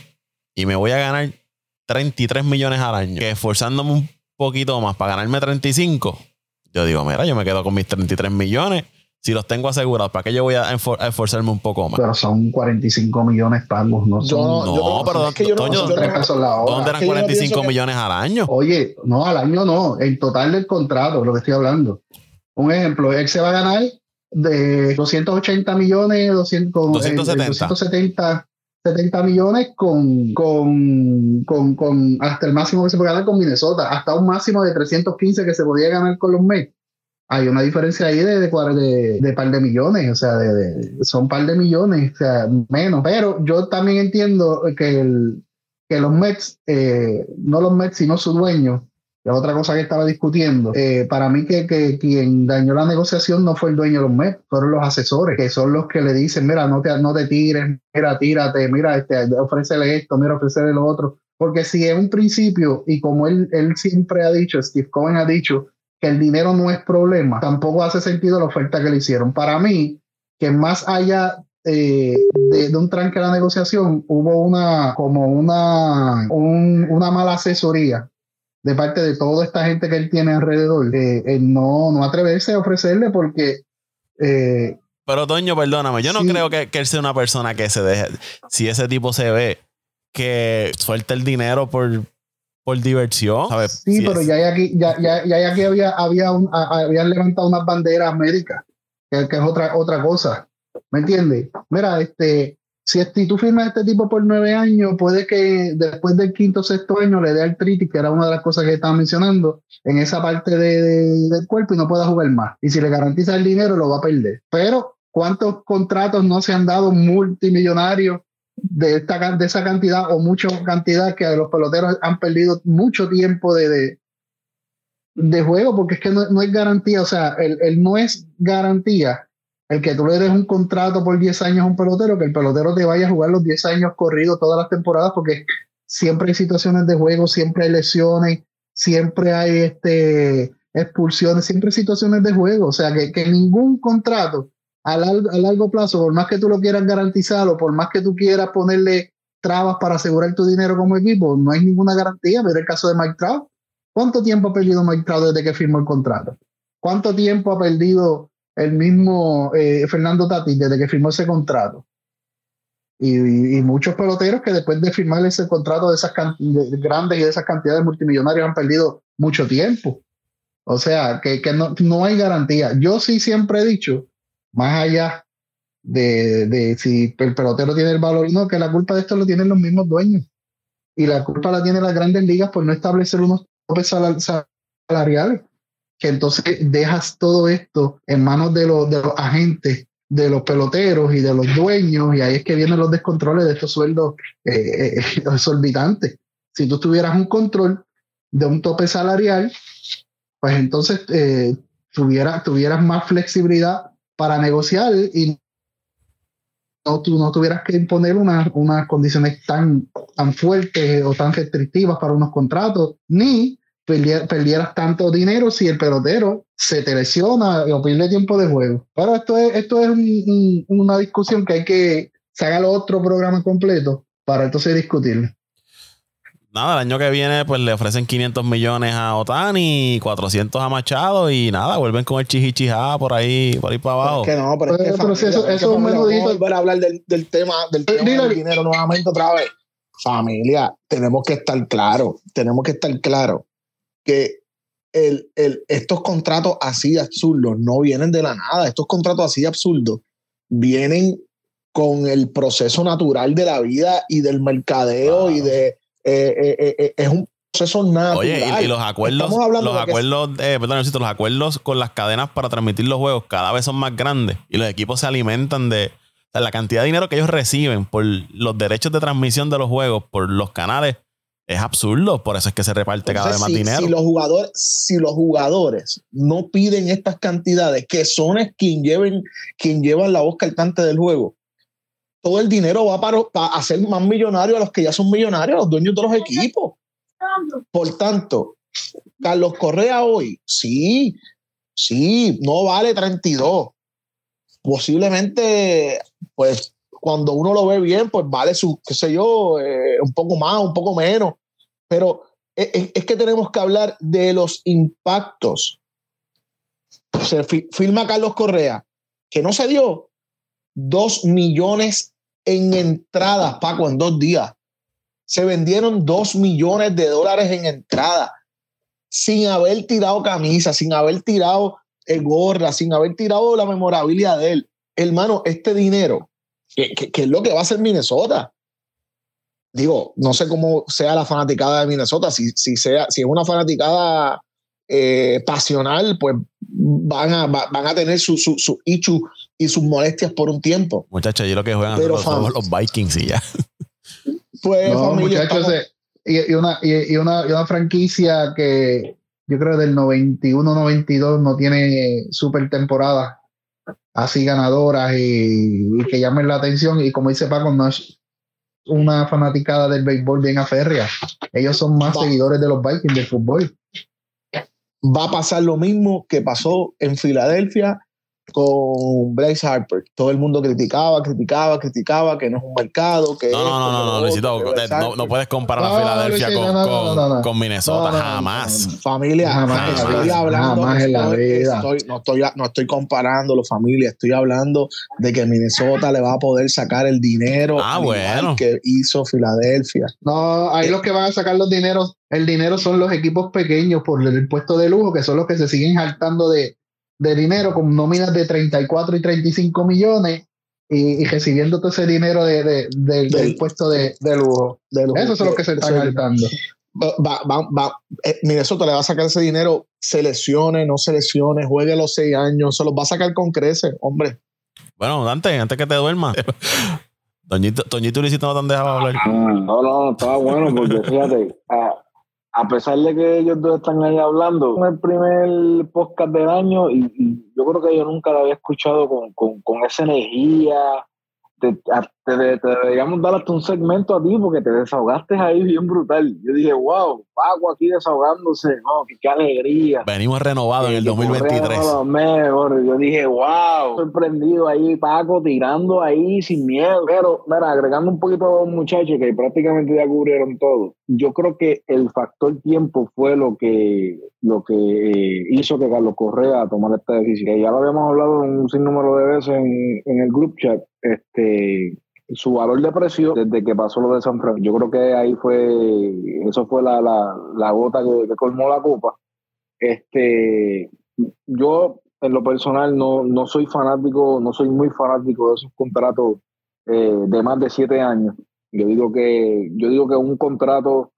y me voy a ganar 33 millones al año, que esforzándome un poquito más para ganarme 35, yo digo, mira, yo me quedo con mis 33 millones si los tengo asegurados, ¿para qué yo voy a, esforzarme un poco más? Pero son 45 millones pagos, no son. no, pero es que yo no, ¿dónde eran 45 millones al año? Oye, no, al año no, el total del contrato, lo que estoy hablando. Un ejemplo, él se va a ganar de 280 millones, 200, 270. 270 70 millones con, con, con, con, hasta el máximo que se puede ganar con Minnesota, hasta un máximo de 315 que se podía ganar con los Mets hay una diferencia ahí de, de, par de millones, o sea, de, son par de millones, o sea, menos. Pero yo también entiendo que, el, que los Mets, eh, no los Mets, sino su dueño, es otra cosa que estaba discutiendo, eh, para mí que, que, quien dañó la negociación no fue el dueño de los Mets, fueron los asesores, que son los que le dicen, mira, no te, no te tires, mira, tírate, mira, este, ofrécele esto, mira, ofrécele lo otro. Porque si en un principio, y como él, él siempre ha dicho, Steve Cohen ha dicho, que el dinero no es problema, tampoco hace sentido la oferta que le hicieron. Para mí, que más allá eh, de, un tranque a la negociación, hubo una, como una, una mala asesoría de parte de toda esta gente que él tiene alrededor. Eh, no, no atreverse a ofrecerle porque... Eh, pero Toño, perdóname, yo no creo que, que, él sea una persona que se deje, si ese tipo se ve, que suelte el dinero por, por diversión. Sí, pero ya aquí, ya, ya, ya aquí había, había un, habían levantado unas banderas médicas, que, es otra, otra cosa. ¿Me entiendes? Mira, este, si, tú firmas este tipo por nueve años, puede que después del quinto o sexto año le dé artritis, que era una de las cosas que estaba mencionando, en esa parte de, del cuerpo y no pueda jugar más. Y si le garantiza el dinero, lo va a perder. Pero, ¿cuántos contratos no se han dado multimillonarios de, esta, de esa cantidad o mucha cantidad que los peloteros han perdido mucho tiempo de, de, juego porque es que no, es garantía, o sea, el, no es garantía el que tú le des un contrato por 10 años a un pelotero, que el pelotero te vaya a jugar los 10 años corridos todas las temporadas porque siempre hay situaciones de juego, siempre hay lesiones, siempre hay este, expulsiones, siempre hay situaciones de juego, o sea, que, que ningún contrato a largo, plazo, por más que tú lo quieras garantizar o por más que tú quieras ponerle trabas para asegurar tu dinero como equipo, no hay ninguna garantía. Mira el caso de Mike Trout. ¿Cuánto tiempo ha perdido Mike Trout desde que firmó el contrato? ¿Cuánto tiempo ha perdido el mismo eh, Fernando Tati desde que firmó ese contrato? Y, muchos peloteros que después de firmar ese contrato de esas grandes y de esas cantidades multimillonarios han perdido mucho tiempo. O sea, que, que no, no hay garantía. Yo sí siempre he dicho más allá de, si el pelotero tiene el valor o no, que la culpa de esto lo tienen los mismos dueños. Y la culpa la tienen las grandes ligas por no establecer unos topes salariales. Entonces dejas todo esto en manos de los, agentes, de los peloteros y de los dueños, y ahí es que vienen los descontroles de estos sueldos eh, eh, exorbitantes. Si tú tuvieras un control de un tope salarial, pues entonces eh, tuvieras más flexibilidad para negociar y no, tú no tuvieras que imponer unas condiciones tan, tan fuertes o tan restrictivas para unos contratos, ni perdieras tanto dinero si el pelotero se te lesiona o pierde tiempo de juego. Pero esto es, esto es una discusión que hay que sacar otro programa completo para entonces discutirlo. nada, el año que viene pues le ofrecen 500 millones a Otani, 400 a Machado y nada, vuelven con el chihichijá por ahí, por ahí para abajo. que no, pero es que, Pero, pero si familia, eso- es que eso es un menudito. volver a hablar del, del tema, del tema Dile- del dinero nuevamente otra vez. Familia, tenemos que estar claros, tenemos que estar claros que el, el, estos contratos así absurdos no vienen de la nada. Estos contratos así absurdos vienen con el proceso natural de la vida y del mercadeo y de... eh, eh, eh, eh, es un proceso natural. Oye, y, y los acuerdos, los que- acuerdos, eh, perdón, Luisito, los acuerdos con las cadenas para transmitir los juegos cada vez son más grandes y los equipos se alimentan de o sea, la cantidad de dinero que ellos reciben por los derechos de transmisión de los juegos por los canales es absurdo, por eso es que se reparte cada vez más si, dinero. Si los, jugadores, si los jugadores no piden estas cantidades, que son quien, lleven, quien llevan la voz cantante del juego, todo el dinero va para, para hacer más millonarios a los que ya son millonarios, a los dueños de los equipos. Por tanto, Carlos Correa hoy, sí, sí, no vale 32. Posiblemente, pues, cuando uno lo ve bien, pues vale su, qué sé yo, eh, un poco más, un poco menos. Pero es, es- es que tenemos que hablar de los impactos. Se fi- firma Carlos Correa, que no se dio dos millones en entradas, Paco, en dos días. Se vendieron dos millones de dólares en entradas sin haber tirado camisa, sin haber tirado eh, gorra, sin haber tirado la memorabilia de él. Hermano, este dinero, que es lo que va a hacer Minnesota. Digo, no sé cómo sea la fanaticada de Minnesota, si, si, sea, si es una fanaticada eh, pasional, pues van a, va- van a tener su, su, su issue y sus molestias por un tiempo. Muchachos, allí lo que juegan Pero, los, son fam- los Vikings y ya. Pues, No, familia, muchachos, estamos- y, y una, y, una, y una franquicia que yo creo del 91-92 no tiene super temporadas así ganadoras y, y que llamen la atención. Y como dice Paco, no es una fanaticada del béisbol bien aférrea. Ellos son más Va. seguidores de los Vikings del fútbol. va a pasar lo mismo que pasó en Filadelfia con Bryce Harper. Todo el mundo criticaba, criticaba, criticaba que no es un mercado, que No, no, no, no, no, Luisito, no, no puedes comparar a No, Filadelfia con, no, no, con- no, no. con Minnesota, No, no, no, jamás. Familia, Jamás estoy hablando, jamás en la vida. estoy- no, estoy, no estoy comparándolo, familia. Estoy hablando de que Minnesota le va a poder sacar el dinero Ah, bueno. que hizo Filadelfia. No, ahí Eh. los que van a sacar los dineros, el dinero son los equipos pequeños por el impuesto de lujo, que son los que se siguen saltando de, de dinero con nóminas de 34 y 35 millones y, y recibiendo todo ese dinero de, de- del- del Del- impuesto de, de lujo. De los- Esos son los que se están de- saltando. va, va, va- eh, Minnesota le va a sacar ese dinero, seleccione, no seleccione, juegue los seis años, se los va a sacar con creces, hombre. Bueno, Dante, antes que te duermas. Toñito, Toñito y Luisito no te han dejado hablar. Ah, no, no, estaba bueno porque fíjate, a, a pesar de que ellos dos están ahí hablando, es el primer podcast del año y, yo creo que yo nunca lo había escuchado con, con, con esa energía. A- te, te- deberíamos dar hasta un segmento a ti porque te desahogaste ahí bien brutal. Yo dije, wow, Paco aquí desahogándose, no, qué, alegría. Venimos renovados en el Que Correa 2023. no lo mejor. Yo dije, wow, sorprendido ahí, Paco, tirando ahí sin miedo. Pero, mira, agregando un poquito a los muchachos que prácticamente ya cubrieron todo. Yo creo que el factor tiempo fue lo que, lo que eh, hizo que Carlos Correa tomara esta decisión. Ya lo habíamos hablado un sinnúmero de veces en, en el group chat. Este, su valor de precio desde que pasó lo de San Francisco. Yo creo que ahí fue, eso fue la, la, la gota que, colmó la copa. Este, yo en lo personal no, no soy fanático, no soy muy fanático de esos contratos eh, de más de siete años. Yo digo que, yo digo que un contrato,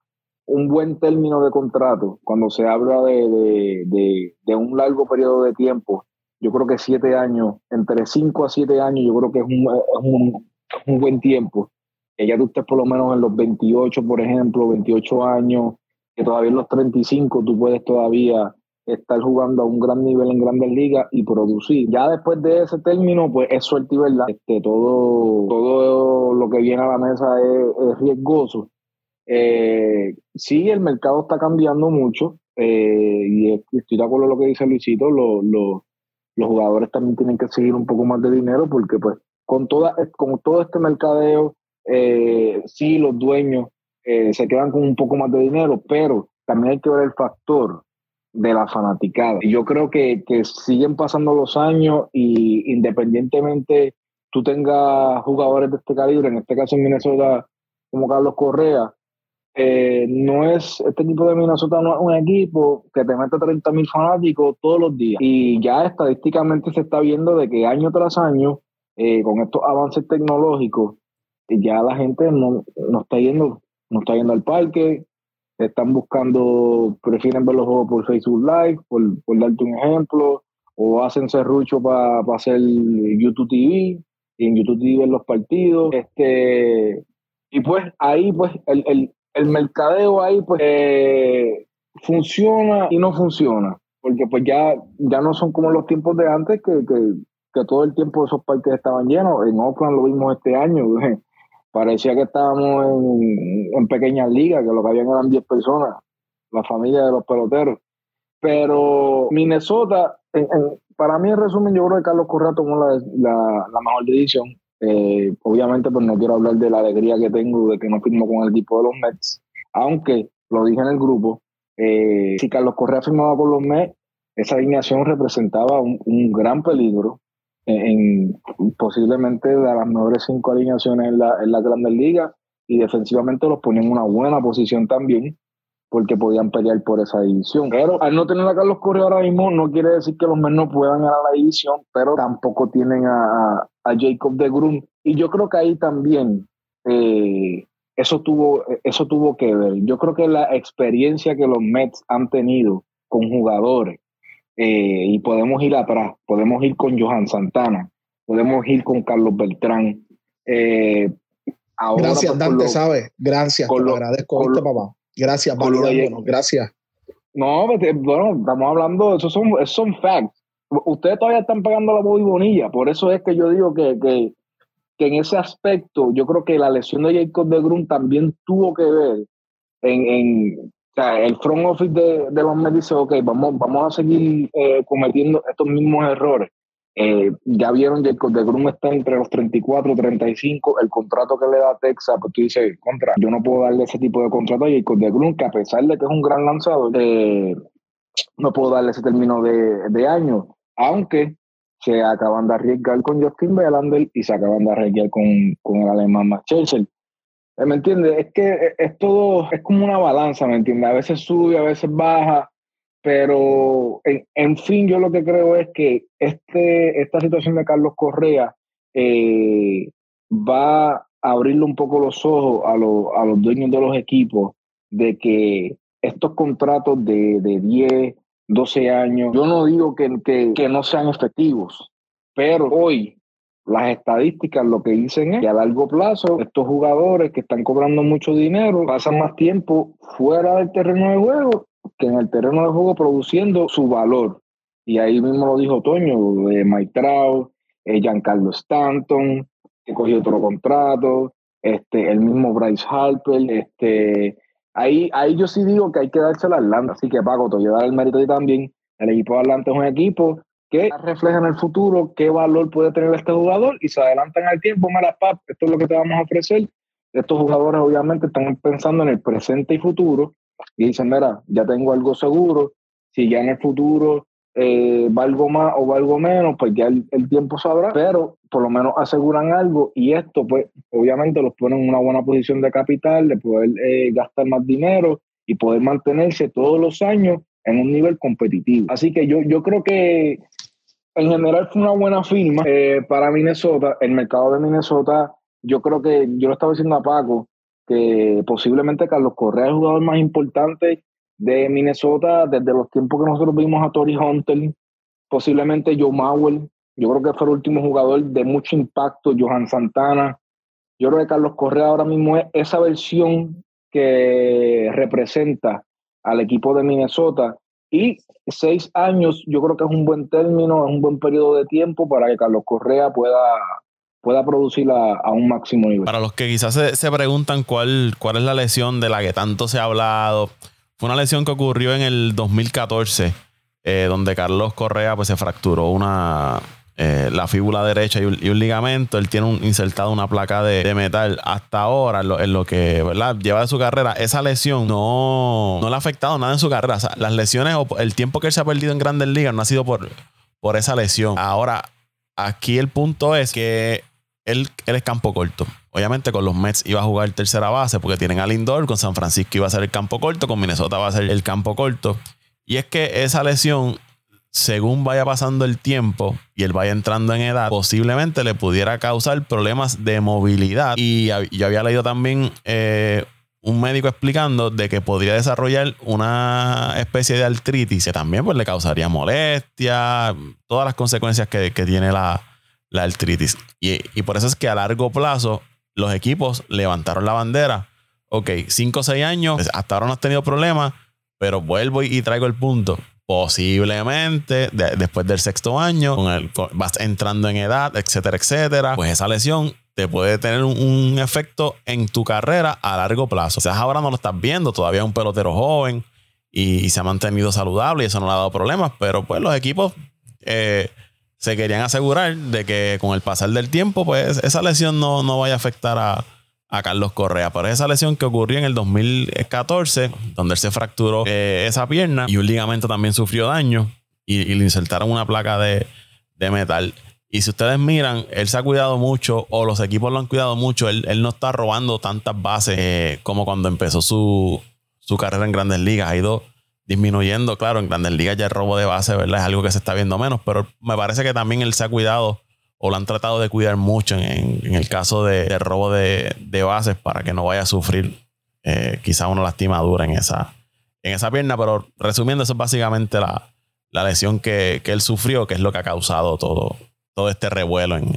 un buen término de contrato, cuando se habla de, de, de, de un largo periodo de tiempo, yo creo que siete años, entre cinco a siete años, yo creo que es un, es un, un buen tiempo. Que ya tú estés por lo menos en los 28, por ejemplo, 28 años, que todavía en los 35 tú puedes todavía estar jugando a un gran nivel en grandes ligas y producir. Ya después de ese término, pues es suerte y verdad. Este, todo, todo lo que viene a la mesa es, es riesgoso. Eh, sí, el mercado está cambiando mucho eh, y es- estoy de acuerdo con lo que dice Luisito, lo- los jugadores también tienen que seguir un poco más de dinero porque pues con, toda, con todo este mercadeo, eh, sí, los dueños eh, se quedan con un poco más de dinero, pero también hay que ver el factor de la fanaticada. Y yo creo que, siguen pasando los años y independientemente tú tengas jugadores de este calibre, en este caso en Minnesota como Carlos Correa, eh, no es, este equipo de Minnesota no es un equipo que te mete 30 mil fanáticos todos los días. Y ya estadísticamente se está viendo de que año tras año, eh, con estos avances tecnológicos, ya la gente no, no, está yendo, no está yendo al parque, están buscando, prefieren ver los juegos por Facebook Live, por, por darte un ejemplo, o hacen serrucho para hacer YouTube TV, y en YouTube TV ven los partidos. Este, y pues ahí pues el, el, el mercadeo ahí pues eh, funciona y no funciona, porque pues ya, ya no son como los tiempos de antes que, todo el tiempo esos parques estaban llenos. En Oakland lo vimos este año, parecía que estábamos en, en pequeñas ligas, que lo que habían eran 10 personas, la familia de los peloteros. Pero Minnesota, para mí en resumen, yo creo que Carlos Correa tomó la, la, la mejor decisión eh, obviamente, pues no quiero hablar de la alegría que tengo de que no firmó con el equipo de los Mets, aunque lo dije en el grupo, eh, si Carlos Correa firmaba con los Mets, esa alineación representaba un, gran peligro en, posiblemente de las mejores cinco alineaciones en la, en la Grandes Ligas y defensivamente los ponía en una buena posición también porque podían pelear por esa división. Pero al no tener a Carlos Correa ahora mismo, no quiere decir que los Mets no puedan ganar la división, pero tampoco tienen a, a Jacob de Grum. Y yo creo que ahí también eh, eso, tuvo, eso tuvo que ver. Yo creo que la experiencia que los Mets han tenido con jugadores, eh, y podemos ir atrás, podemos ir con Johan Santana, podemos ir con Carlos Beltrán. Eh, gracias, pues, Dante, ¿sabes? Gracias, te lo, agradezco, papá. Gracias, gracias. No, pues, bueno, estamos hablando, esos son, esos son facts ustedes todavía están pagando la bonilla, por eso es que yo digo que, que, en ese aspecto yo creo que la lesión de Jacob de Grun también tuvo que ver en, en o sea, el front office de, de los Mets dice, ok, vamos, vamos a seguir eh, cometiendo estos mismos errores. Eh, ya vieron Jacob de Grun está entre los 34 35, el contrato que le da Texas, pues tú dices, contra, yo no puedo darle ese tipo de contrato a Jacob de Grun, que a pesar de que es un gran lanzador, eh, no puedo darle ese término de, de año aunque se acaban de arriesgar con Justin Verlander y se acaban de arriesgar con, con el alemán Max. Eh, ¿Me entiendes? Es que es todo, es como una balanza, ¿me entiendes? A veces sube, a veces baja, pero en, fin, yo lo que creo es que este, esta situación de Carlos Correa eh, va a abrirle un poco los ojos a, a los dueños de los equipos de que estos contratos de, de 10, 12 años. Yo no digo que, que, no sean efectivos, pero hoy las estadísticas lo que dicen es que a largo plazo estos jugadores que están cobrando mucho dinero pasan más tiempo fuera del terreno de juego que en el terreno de juego produciendo su valor. Y ahí mismo lo dijo Toño, de Mike Trout, eh, Giancarlo Stanton, que cogió otro contrato, este, el mismo Bryce Harper, este, Ahí, ahí yo sí digo que hay que darse a Atlanta. Así que, Paco, te voy a dar el mérito y también. El equipo de Atlanta es un equipo que refleja en el futuro qué valor puede tener este jugador y se adelantan al tiempo. Mala pap, esto es lo que te vamos a ofrecer. Estos jugadores, obviamente, están pensando en el presente y futuro y dicen: Mira, ya tengo algo seguro. Si ya en el futuro eh, valgo más o valgo menos, pues ya el, tiempo sabrá, pero por lo menos aseguran algo y esto pues obviamente los pone en una buena posición de capital, de poder eh, gastar más dinero y poder mantenerse todos los años en un nivel competitivo. Así que yo, yo creo que en general fue una buena firma eh, para Minnesota. El mercado de Minnesota, yo creo que yo lo estaba diciendo a Paco, que posiblemente Carlos Correa es el jugador más importante de Minnesota desde los tiempos que nosotros vimos a Tori Hunter, posiblemente Joe Mauer, yo creo que fue el último jugador de mucho impacto, Johan Santana. Yo creo que Carlos Correa ahora mismo es esa versión que representa al equipo de Minnesota. Y seis años, yo creo que es un buen término, es un buen periodo de tiempo para que Carlos Correa pueda, pueda producir a, un máximo nivel. Para los que quizás se, se, preguntan cuál, cuál es la lesión de la que tanto se ha hablado, fue una lesión que ocurrió en el 2014, eh, donde Carlos Correa pues, se fracturó una, eh, la fíbula derecha y un, ligamento. Él tiene un, insertado una placa de, metal. Hasta ahora, en lo, que lleva de su carrera, esa lesión no, no le ha afectado nada en su carrera. las lesiones o el tiempo que él se ha perdido en grandes ligas no ha sido por, por esa lesión. Ahora, aquí el punto es que él, él es campo corto. Obviamente con los Mets iba a jugar tercera base porque tienen a Lindor, con San Francisco iba a ser el campo corto, con Minnesota va a ser el campo corto. Y es que esa lesión según vaya pasando el tiempo y él vaya entrando en edad, posiblemente le pudiera causar problemas de movilidad. Y yo había leído también eh, un médico explicando de que podría desarrollar una especie de artritis que también pues, le causaría molestia, todas las consecuencias que, tiene la, artritis. Y, y, por eso es que a largo plazo los equipos levantaron la bandera. Ok, 5 o 6 años, hasta ahora no has tenido problemas, pero vuelvo y traigo el punto posiblemente después del sexto año, vas entrando en edad, etcétera, etcétera, pues esa lesión te puede tener un, efecto en tu carrera a largo plazo. Sea, ahora no lo estás viendo, todavía es un pelotero joven y, se ha mantenido saludable y eso no le ha dado problemas, pero pues los equipos eh, se querían asegurar de que con el pasar del tiempo, pues esa lesión no, no vaya a afectar a, a Carlos Correa. Pero esa lesión que ocurrió en el 2014, donde él se fracturó eh, esa pierna y un ligamento también sufrió daño y, le insertaron una placa de, metal. Y si ustedes miran, él se ha cuidado mucho, o los equipos lo han cuidado mucho. Él, no está robando tantas bases eh, como cuando empezó su, su, carrera en grandes ligas. Ha ido disminuyendo, claro, en grandes ligas ya el robo de base, ¿verdad? Es algo que se está viendo menos, pero me parece que también él se ha cuidado o lo han tratado de cuidar mucho en, el caso de, robo de, bases para que no vaya a sufrir eh, quizá una lastimadura en esa, en esa pierna. Pero resumiendo, eso es básicamente la, lesión que, él sufrió, que es lo que ha causado todo, todo este revuelo en,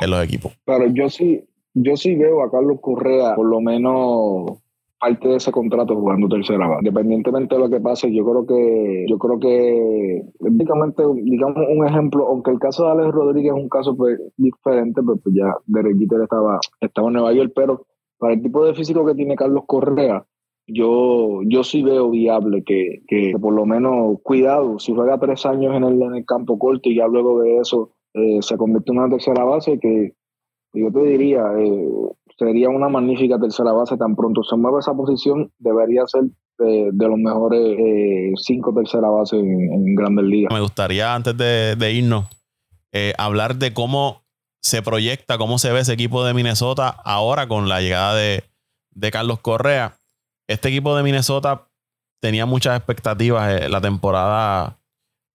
en los equipos. Pero yo sí, yo sí veo a Carlos Correa por lo menos parte de ese contrato jugando tercera base. Independientemente de lo que pase, yo creo que, yo creo que, básicamente, digamos un ejemplo, aunque el caso de Alex Rodríguez es un caso pues, diferente, pues, pues ya Derek Jeter estaba, estaba en Nueva York, pero para el tipo de físico que tiene Carlos Correa, yo, yo sí veo viable que, que, por lo menos, cuidado, si juega tres años en el, en el campo corto y ya luego de eso eh, se convierte en una tercera base, que yo te diría, eh, sería una magnífica tercera base. Tan pronto se mueve esa posición, debería ser de, los mejores eh, cinco tercera bases en, Grandes Ligas. Me gustaría, antes de, irnos, eh, hablar de cómo se proyecta, cómo se ve ese equipo de Minnesota ahora con la llegada de, Carlos Correa. Este equipo de Minnesota tenía muchas expectativas eh, la temporada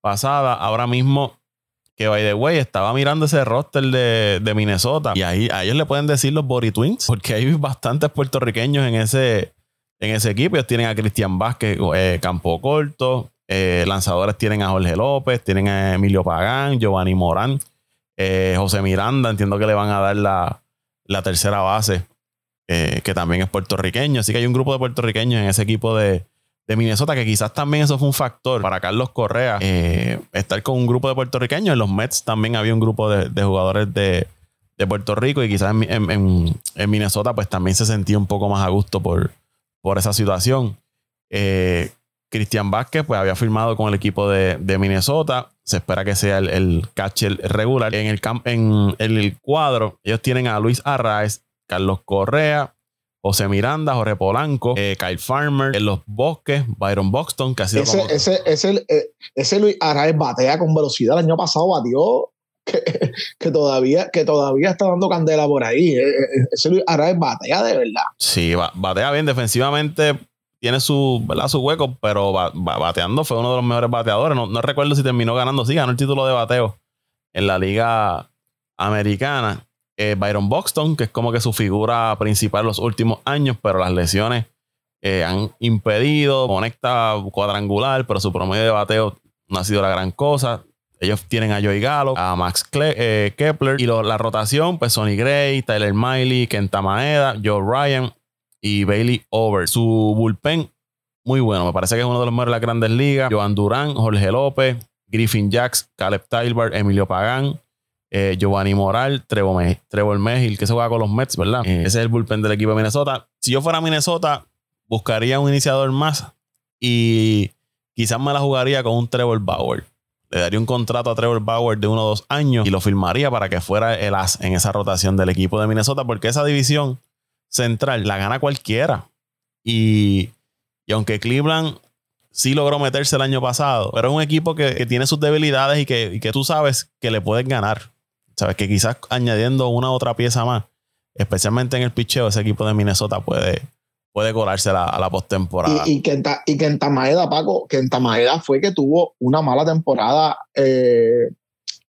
pasada. Ahora mismo que by the way, estaba mirando ese roster de, Minnesota y ahí a ellos le pueden decir los Body Twins, porque hay bastantes puertorriqueños en ese, en ese equipo. Ellos tienen a Cristian Vázquez, eh, Campo Corto, eh, lanzadores tienen a Jorge López, tienen a Emilio Pagán, Giovanni Morán, eh, José Miranda, entiendo que le van a dar la, la tercera base, que también es puertorriqueño. Así que hay un grupo de puertorriqueños en ese equipo de, de Minnesota, que quizás también eso fue un factor para Carlos Correa eh, estar con un grupo de puertorriqueños. En los Mets también había un grupo de, jugadores de, Puerto Rico y quizás en, Minnesota pues también se sentía un poco más a gusto por, por esa situación. Eh, Cristian Vázquez pues había firmado con el equipo de, Minnesota. Se espera que sea el, catcher regular. En el, en el cuadro ellos tienen a Luis Arraez, Carlos Correa, José Miranda, Jorge Polanco, eh, Kyle Farmer, en los bosques, Byron Buxton, que ha sido ese, como... ese, ese, eh, ese, Luis Araez batea con velocidad. El año pasado batió que, todavía, que todavía está dando candela por ahí. Eh, ese Luis Araez batea de verdad. Sí, batea bien defensivamente. Tiene su, ¿verdad? su hueco, pero bateando fue uno de los mejores bateadores. No, no recuerdo si terminó ganando. Sí, ganó el título de bateo en la liga americana. Eh, Byron Buxton, que es como que su figura principal en los últimos años, pero las lesiones eh, han impedido, conecta cuadrangular, pero su promedio de bateo no ha sido la gran cosa. Ellos tienen a Joey Gallo, a Max eh, Kepler y la rotación, pues Sonny Gray, Tyler Miley, Kenta Maeda, Joe Ryan y Bailey Over. Su bullpen, muy bueno. Me parece que es uno de los mejores de las grandes ligas. Joan Durán, Jorge López, Griffin Jacks, Caleb Tylber, Emilio Pagán, eh, Giovanni Moral, Trevor, Trevor Mejil, que se juega con los Mets, ¿verdad? Eh, ese es el bullpen del equipo de Minnesota. Si yo fuera Minnesota, buscaría un iniciador más y quizás me la jugaría con un Trevor Bauer. le daría un contrato a Trevor Bauer de uno o dos años y lo firmaría para que fuera el as en esa rotación del equipo de Minnesota, porque esa división central la gana cualquiera. Y, y aunque Cleveland sí logró meterse el año pasado, pero es un equipo que, que tiene sus debilidades y que, y que, tú sabes que le puedes ganar. Sabes que quizás añadiendo una otra pieza más, especialmente en el picheo, ese equipo de Minnesota puede, puede colarse a la, a la postemporada. Y, y, que en, y que en Paco, que en fue que tuvo una mala temporada eh,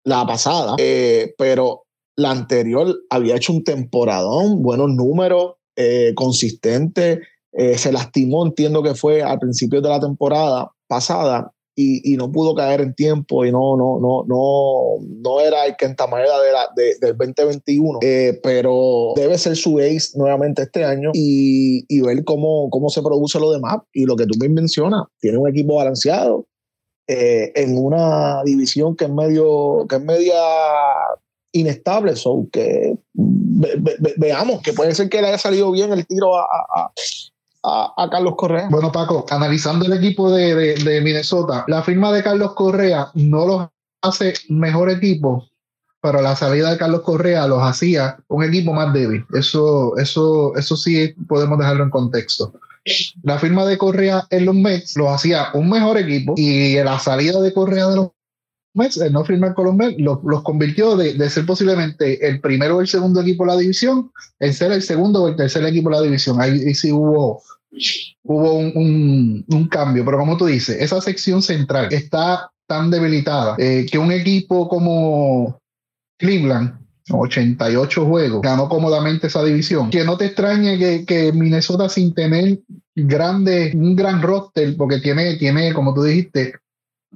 la pasada, eh, pero la anterior había hecho un temporadón, buenos números, eh, consistente eh, se lastimó, entiendo que fue al principio de la temporada pasada y, y, no pudo caer en tiempo y no, no, no, no, no era el Kentamaeda de la, de, del 2021, eh, pero debe ser su ace nuevamente este año y, y, ver cómo, cómo se produce lo demás. Y lo que tú me mencionas, tiene un equipo balanceado eh, en una división que es medio, que es media inestable, so que ve, ve, veamos que puede ser que le haya salido bien el tiro a, a, a, Carlos Correa. Bueno, Paco, analizando el equipo de, de, de, Minnesota, la firma de Carlos Correa no los hace mejor equipo, pero la salida de Carlos Correa los hacía un equipo más débil. Eso, eso, eso sí podemos dejarlo en contexto. La firma de Correa en los Mets los hacía un mejor equipo y la salida de Correa de los Mets, el no firmar con los convirtió de, de, ser posiblemente el primero o el segundo equipo de la división en ser el segundo o el tercer equipo de la división. Ahí, sí hubo, hubo un, un, un, cambio, pero como tú dices, esa sección central está tan debilitada eh, que un equipo como Cleveland, 88 juegos, ganó cómodamente esa división. Que no te extrañe que, que Minnesota sin tener grande, un gran roster, porque tiene, tiene, como tú dijiste,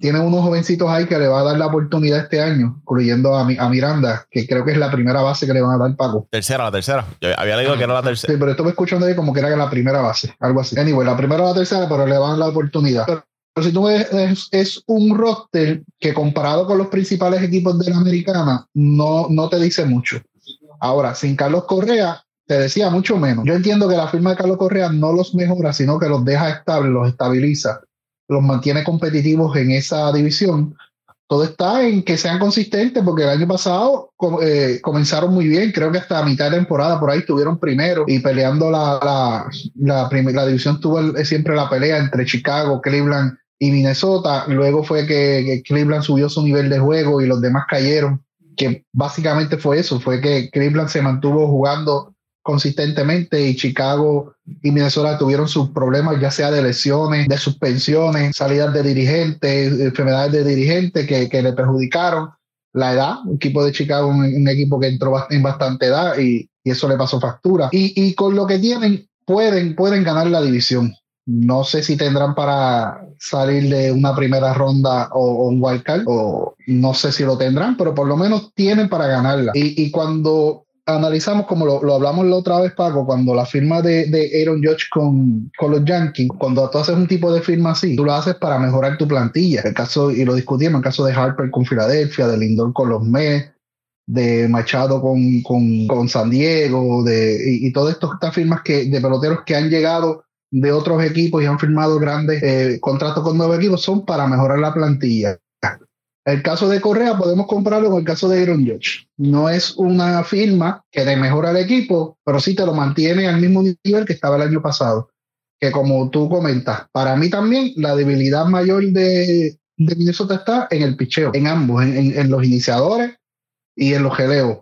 tiene unos jovencitos ahí que le va a dar la oportunidad este año, incluyendo a, a, Miranda, que creo que es la primera base que le van a dar Paco. Tercera, la tercera. Yo había leído que era la tercera. Sí, pero estuve escuchando ahí como que era la primera base, algo así. Anyway, la primera o la tercera, pero le van a dar la oportunidad. Pero, pero si tú ves, es, es, un roster que comparado con los principales equipos de la americana, no, no te dice mucho. Ahora, sin Carlos Correa, te decía mucho menos. Yo entiendo que la firma de Carlos Correa no los mejora, sino que los deja estables, los estabiliza los mantiene competitivos en esa división. Todo está en que sean consistentes, porque el año pasado eh, comenzaron muy bien, creo que hasta mitad de temporada por ahí estuvieron primero y peleando la, la, la, la división tuvo el, siempre la pelea entre Chicago, Cleveland y Minnesota. Luego fue que, que Cleveland subió su nivel de juego y los demás cayeron, que básicamente fue eso, fue que Cleveland se mantuvo jugando consistentemente y Chicago y Minnesota tuvieron sus problemas, ya sea de lesiones, de suspensiones, salidas de dirigentes, enfermedades de dirigentes que, que le perjudicaron. La edad, un equipo de Chicago, un, un equipo que entró en bastante edad y, y, eso le pasó factura. Y, y con lo que tienen, pueden, pueden ganar la división. No sé si tendrán para salir de una primera ronda o, o, un wildcard, o no sé si lo tendrán, pero por lo menos tienen para ganarla. Y, y cuando analizamos, como lo, lo, hablamos la otra vez, Paco, cuando la firma de, de Aaron Judge con, con, los Yankees, cuando tú haces un tipo de firma así, tú lo haces para mejorar tu plantilla. El caso, y lo discutimos, el caso de Harper con Filadelfia, de Lindor con los Mets, de Machado con, con, con San Diego, de, y, y todas estas firmas que, de peloteros que han llegado de otros equipos y han firmado grandes eh, contratos con nuevos equipos, son para mejorar la plantilla. El caso de Correa podemos compararlo con el caso de Aaron Judge. No es una firma que te mejora el equipo, pero sí te lo mantiene al mismo nivel que estaba el año pasado. Que como tú comentas, para mí también la debilidad mayor de, Minnesota está en el picheo, en ambos, en los iniciadores y en los geleos.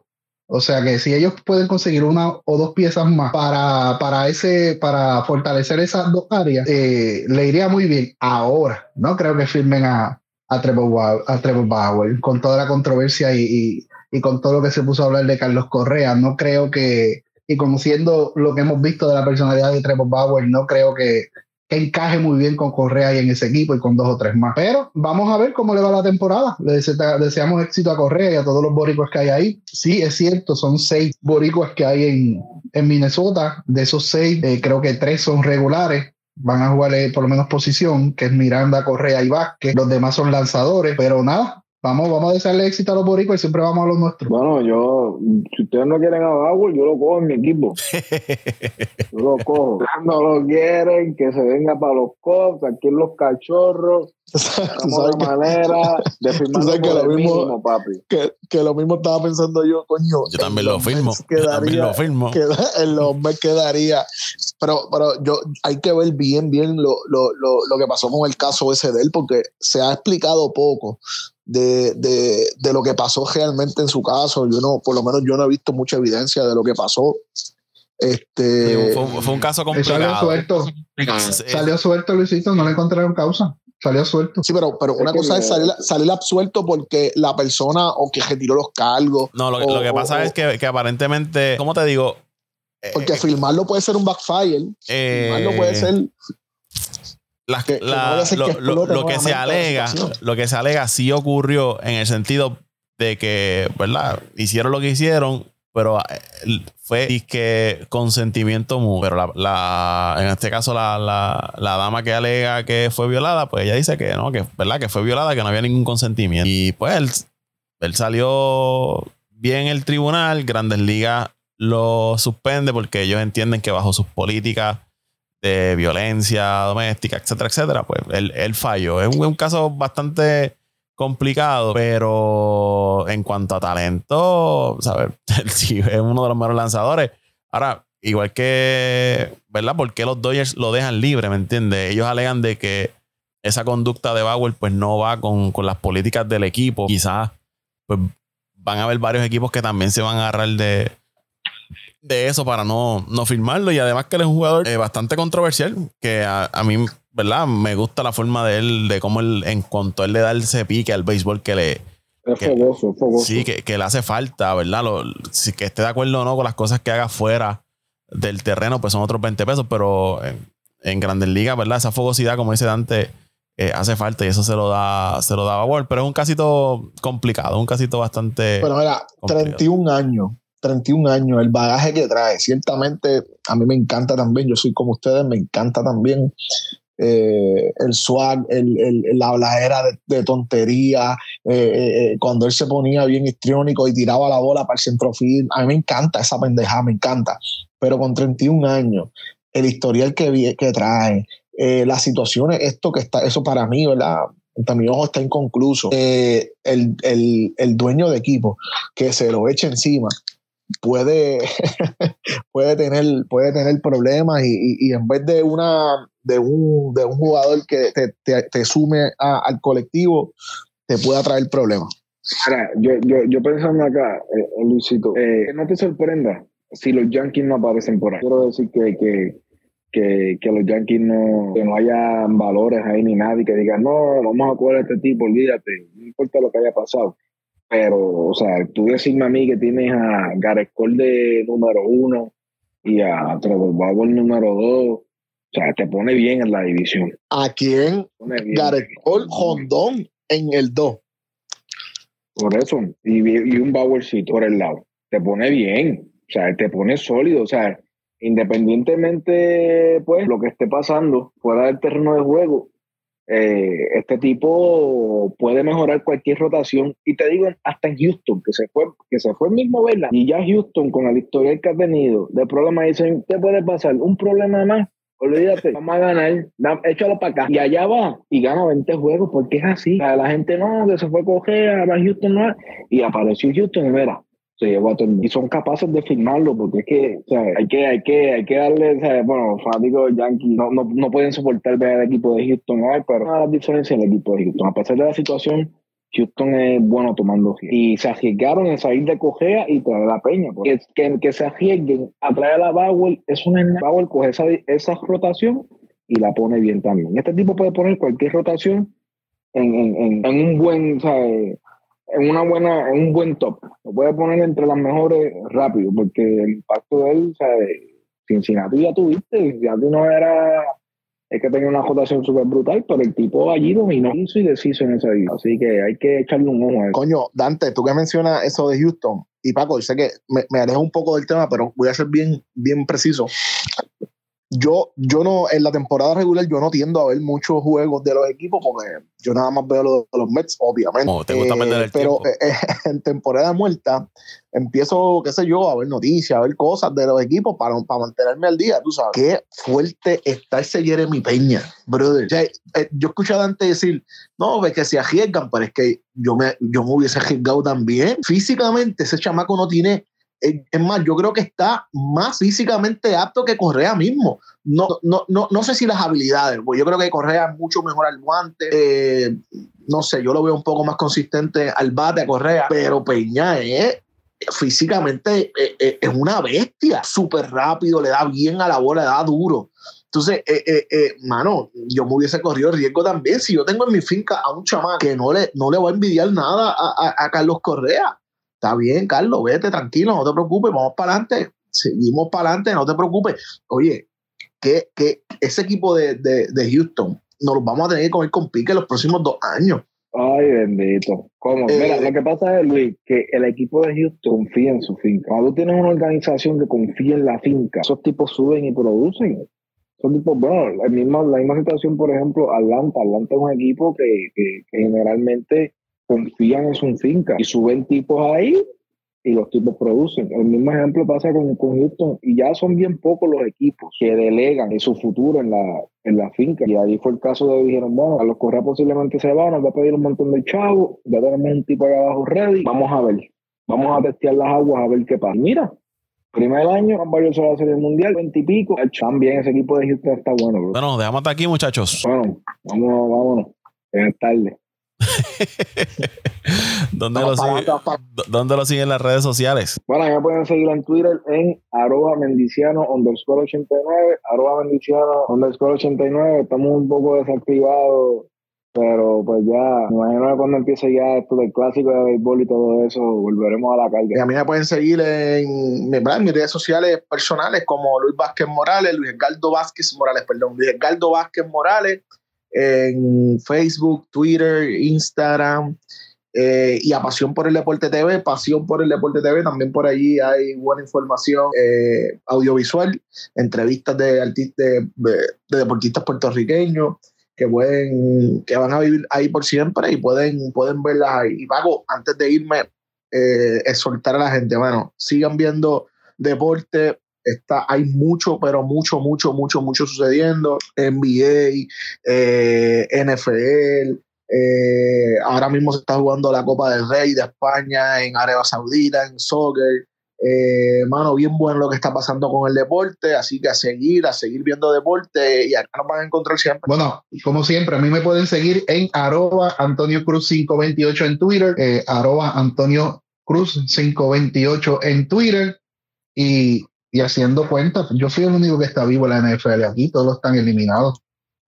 O sea que si ellos pueden conseguir una o dos piezas más para, para, ese, para fortalecer esas dos áreas, eh, le iría muy bien. Ahora, no creo que firmen a, a Trevor, a Trevor Bauer, con toda la controversia y, y, y, con todo lo que se puso a hablar de Carlos Correa. No creo que, y conociendo lo que hemos visto de la personalidad de Trevor Bauer, no creo que, que encaje muy bien con Correa y en ese equipo y con dos o tres más. Pero vamos a ver cómo le va la temporada. Le deseamos éxito a Correa y a todos los boricuas que hay ahí. Sí, es cierto, son seis boricuas que hay en, en Minnesota. De esos seis, eh, creo que tres son regulares van a jugar por lo menos posición, que es Miranda, Correa y Vázquez. Los demás son lanzadores, pero nada, Vamos, vamos a desearle éxito a los boricuas y siempre vamos a los nuestros. Bueno, yo, si ustedes no quieren a Bauer, yo lo cojo en mi equipo. Yo lo cojo. No lo quieren, que se venga para los Cubs, aquí en los cachorros. Sabes la que- manera de firmar sabes que lo el mismo- mínimo, papi. que, que lo mismo estaba pensando yo, coño. Yo también lo firmo. Mets Yo también quedaría- lo firmo. queda- los Mets quedaría. Pero, pero yo hay que ver bien, bien lo, lo, lo, lo que pasó con el caso ese de él, porque se ha explicado poco de, de, de lo que pasó realmente en su caso. Yo no, por lo menos yo no he visto mucha evidencia de lo que pasó. Este, Sí, fue, un- fue un caso salió complicado. suelto. Sí, Salió suelto, Luisito, no le encontraron causa. Salió suelto. sí, pero, pero Es una que cosa es salir, salir absuelto porque la persona o que retiró los cargos, No, lo, que- O- lo que pasa o- es que, que aparentemente, ¿cómo te digo? Eh, porque firmarlo puede ser un backfire, eh, firmarlo puede ser las- que- que no la- vaya a ser lo, que lo- explote lo que se alega, lo que se alega sí ocurrió en el sentido de que, ¿verdad? Hicieron lo que hicieron, pero eh, fue que consentimiento mutuo. Pero la, la- en este caso, la, la- la dama que alega que fue violada, pues ella dice que no, que, ¿verdad? Que fue violada, que no había ningún consentimiento. Y pues él, él salió bien en el tribunal, Grandes Ligas lo suspende porque ellos entienden que bajo sus políticas de violencia doméstica, etcétera, etcétera, pues él, él falló. Es un, caso bastante complicado, pero en cuanto a talento, ¿sabes? Sí es uno de los mejores lanzadores. Ahora, igual que, ¿verdad? ¿Por qué los Dodgers lo dejan libre? ¿Me entiendes? Ellos alegan de que esa conducta de Bauer pues no va con, con las políticas del equipo. Quizás pues van a haber varios equipos que también se van a agarrar de, de eso para no, no firmarlo. Y además que él es un jugador eh, bastante controversial, que a, a mí, ¿verdad? Me gusta la forma de él, de cómo él, en cuanto él le da ese pique al béisbol que le, Es Que- fogoso, es fogoso. sí, que, que le hace falta, ¿verdad? Lo- si que esté de acuerdo o no con las cosas que haga fuera del terreno, pues son otros 20 pesos, pero en, en Grandes Ligas, ¿verdad? Esa fogosidad, como dice Dante, eh, hace falta y eso se lo da, se lo da Bauer, pero es un casito complicado, un casito bastante... Pero mira, complicado. 31 años, 31 años, el bagaje que trae, ciertamente a mí me encanta también, yo soy como ustedes, me encanta también eh, el swag, la habladera de, de tontería, eh, eh, cuando él se ponía bien histriónico y tiraba la bola para el centrofield, a mí me encanta esa pendejada, me encanta, pero con 31 años, el historial que, trae, las situaciones, esto que está, eso para mí, ¿verdad? Ante mi ojo está inconcluso. El- el dueño de equipo que se lo eche encima puede, puede, tener, puede tener problemas y, y- y en vez de, una, de, un, de un jugador que te, te- te sume a- al colectivo, te pueda traer problemas. Ahora, yo, yo, yo pensando acá, eh, Luisito, eh, que no te sorprenda si los Yankees no aparecen por ahí. Quiero decir que, que, que, que los Yankees no, que no haya valores ahí ni nadie que diga, no, vamos a coger a este tipo, olvídate, no importa lo que haya pasado. Pero, o sea, tú decirme a mí que tienes a Gareth Cole de número uno y a Trevor Bauer número dos, o sea, te pone bien en la división. ¿A quién? Gareth Cole, Hondón en el 2. Por eso, y, y un Bauercito por el lado. Te pone bien, o sea, te pone sólido, o sea, independientemente, pues, lo que esté pasando fuera del terreno de juego, eh, este tipo puede mejorar cualquier rotación. Y te digo, hasta en Houston, que se fue, que se fue el mismo Vela, y ya Houston, con el historial que ha tenido de problemas, dicen, ¿qué puede pasar? Un problema más. Olvídate, vamos a ganar, da- échalo para acá. Y allá va y gana 20 juegos porque es así. O la gente no, que se fue a coger, ahora Houston no. Y apareció Houston y mira, se llevó a todo el mundo. Y son capaces de firmarlo porque es que, o sea, hay que, hay que, hay que darle, o sea, bueno, fanáticos de Yankees no, no, no pueden soportar ver al equipo de Houston, pero de las diferencias del equipo de Houston, a pesar de la situación, Houston es bueno tomando. Y se arriesgaron en salir de cojea y traer la peña. Porque que, que se arriesguen a traer a Bauer, es una Bauer coge esa, esa rotación y la pone bien también. Este tipo puede poner cualquier rotación en, en, en, en un buen, o sea, en una buena, en un buen top. Lo puede poner entre las mejores rápido, porque el impacto de él, o sea, Cincinnati ya tuviste, Cincinnati no era es que tenía una rotación súper brutal, pero el tipo allí dominó, hizo y deshizo en esa vida. Así que hay que echarle un ojo a eso. Coño, Dante, tú que mencionas eso de Houston, y Paco, sé que me, me alejo un poco del tema, pero voy a ser bien, bien preciso. Yo, yo no, en la temporada regular, yo no tiendo a ver muchos juegos de los equipos porque yo nada más veo los, los Mets, obviamente. Oh, te gusta Eh, pero tiempo. eh, en temporada muerta, empiezo, qué sé yo, a ver noticias, a ver cosas de los equipos para, para mantenerme al día, tú sabes. Qué fuerte está ese Jeremy Peña, brother. O sea, eh, yo he escuchado antes decir, no, ves que se arriesgan, pero es que yo me, yo me hubiese arriesgado también. Físicamente, ese chamaco no tiene. Es más, yo creo que está más físicamente apto que Correa mismo. No, no, no, no sé si las habilidades, pues yo creo que Correa es mucho mejor al guante. eh, no sé, yo lo veo un poco más consistente al bate a Correa, pero Peña es físicamente eh, eh, es una bestia, súper rápido, le da bien a la bola, le da duro. Entonces, mano, yo me hubiese corrido el riesgo también. Si yo tengo en mi finca a un chamán que no le, no le voy a envidiar nada a, a- a Carlos Correa, está bien, Carlos, vete tranquilo, no te preocupes, vamos para adelante, seguimos para adelante, no te preocupes. Oye, que, que ese equipo de, de, de Houston nos vamos a tener que comer con pique los próximos dos años. Ay, bendito. ¿Cómo? Eh, Mira, lo que pasa es, Luis, que el equipo de Houston confía en su finca. Cuando tú tienes una organización que confía en la finca, esos tipos suben y producen. Esos tipos, bueno, la misma, la misma situación, por ejemplo, Atlanta. Atlanta es un equipo que, que, que generalmente confían en su finca y suben tipos ahí y los tipos producen. El mismo ejemplo pasa con, con Houston y ya son bien pocos los equipos que delegan en su futuro en la, en la finca. Y ahí fue el caso de dijeron, bueno, a los Correa posiblemente se van, nos va a pedir un montón de chavos, ya tenemos un tipo allá abajo ready, vamos a ver, vamos a testear las aguas a ver qué pasa. Mira, primer año, han varios a la serie mundial, 20 y pico, también ese equipo de Houston está bueno, bro. Bueno, dejamos hasta aquí, muchachos. Bueno, vamos, vámonos, es tarde. ¿Dónde lo, Vamos para sigue- atrás, pa- ¿Dónde lo siguen en las redes sociales? Bueno, me pueden seguir en Twitter en arroba mendiciano underscore 89, arroba mendiciano underscore 89. Estamos un poco desactivados, pero pues ya, me imagino que cuando empiece ya esto del clásico de béisbol y todo eso, volveremos a la Y carga. a mí me pueden seguir en, en mis redes sociales personales como Luis Vázquez Morales, Luis Edgardo Vázquez Morales, perdón, Luis Edgardo Vázquez Morales en Facebook, Twitter, Instagram eh, y a Pasión por el Deporte TV, Pasión por el Deporte TV, también por allí hay buena información eh, audiovisual, entrevistas de artistas, de, de- de deportistas puertorriqueños que pueden, que van a vivir ahí por siempre y pueden, pueden verlas ahí. Y Paco, antes de irme, eh, exhortar a la gente, bueno, sigan viendo deporte. Está, hay mucho, pero mucho, mucho, mucho, mucho sucediendo. NBA, eh, NFL, eh, ahora mismo se está jugando la Copa del Rey de España en Arabia Saudita, en soccer. Eh, mano, bien bueno lo que está pasando con el deporte, así que a seguir, a seguir viendo deporte y acá nos van a encontrar siempre. Bueno, como siempre, a mí me pueden seguir en arroba Antonio Cruz 528 en Twitter, eh, arroba Antonio Cruz 528 en Twitter y, y haciendo cuentas. Yo soy el único que está vivo en la NFL aquí, todos están eliminados.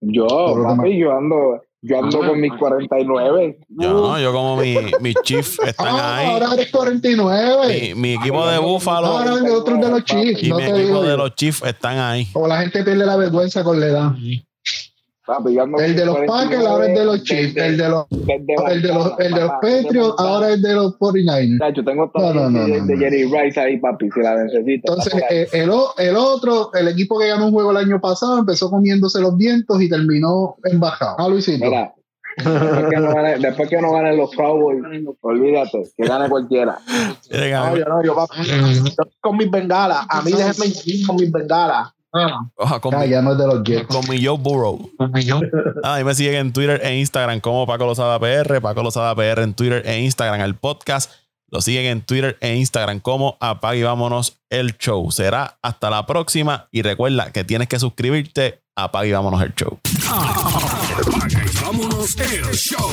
Yo, yo ando, yo ando con mis 49. Yo no, yo como mi, mi chief están Ah, ahí. ahora eres 49. Mi, mi equipo de Búfalo Ahora el otro es de los Chiefs, y no mi equipo digo de los Chiefs están ahí. Como la gente pierde la vergüenza con la edad. Con El de los Packers ahora es de los Chiefs, el de los, el de los, el de los Patriots ahora es de los 49ers. Tacho, tengo todo no, no, de, no, de no. Jerry Rice ahí, papi, si la necesito. Entonces, eh, el, o- el otro, el equipo que ganó un juego el año pasado, empezó comiéndose los vientos y terminó embajado. Ah, Luisito. Mira, después que, no gane, después que no ganen los Cowboys, olvídate, que gane cualquiera. No, yo no, yo, papi, yo con mis bengalas. A mí déjenme ir con mis bengalas. Oja, con, Ah, mi, ya no es de los Jets. con mi Joe Burrow. Ah, ahí me siguen en Twitter e Instagram como Paco Lozada PR, Paco Lozada PR en Twitter e Instagram, el podcast. Lo siguen en Twitter e Instagram como Apague y Vámonos el Show. Será hasta la próxima y recuerda que tienes que suscribirte a Apague y Vámonos el Show. Apaga y vámonos el show.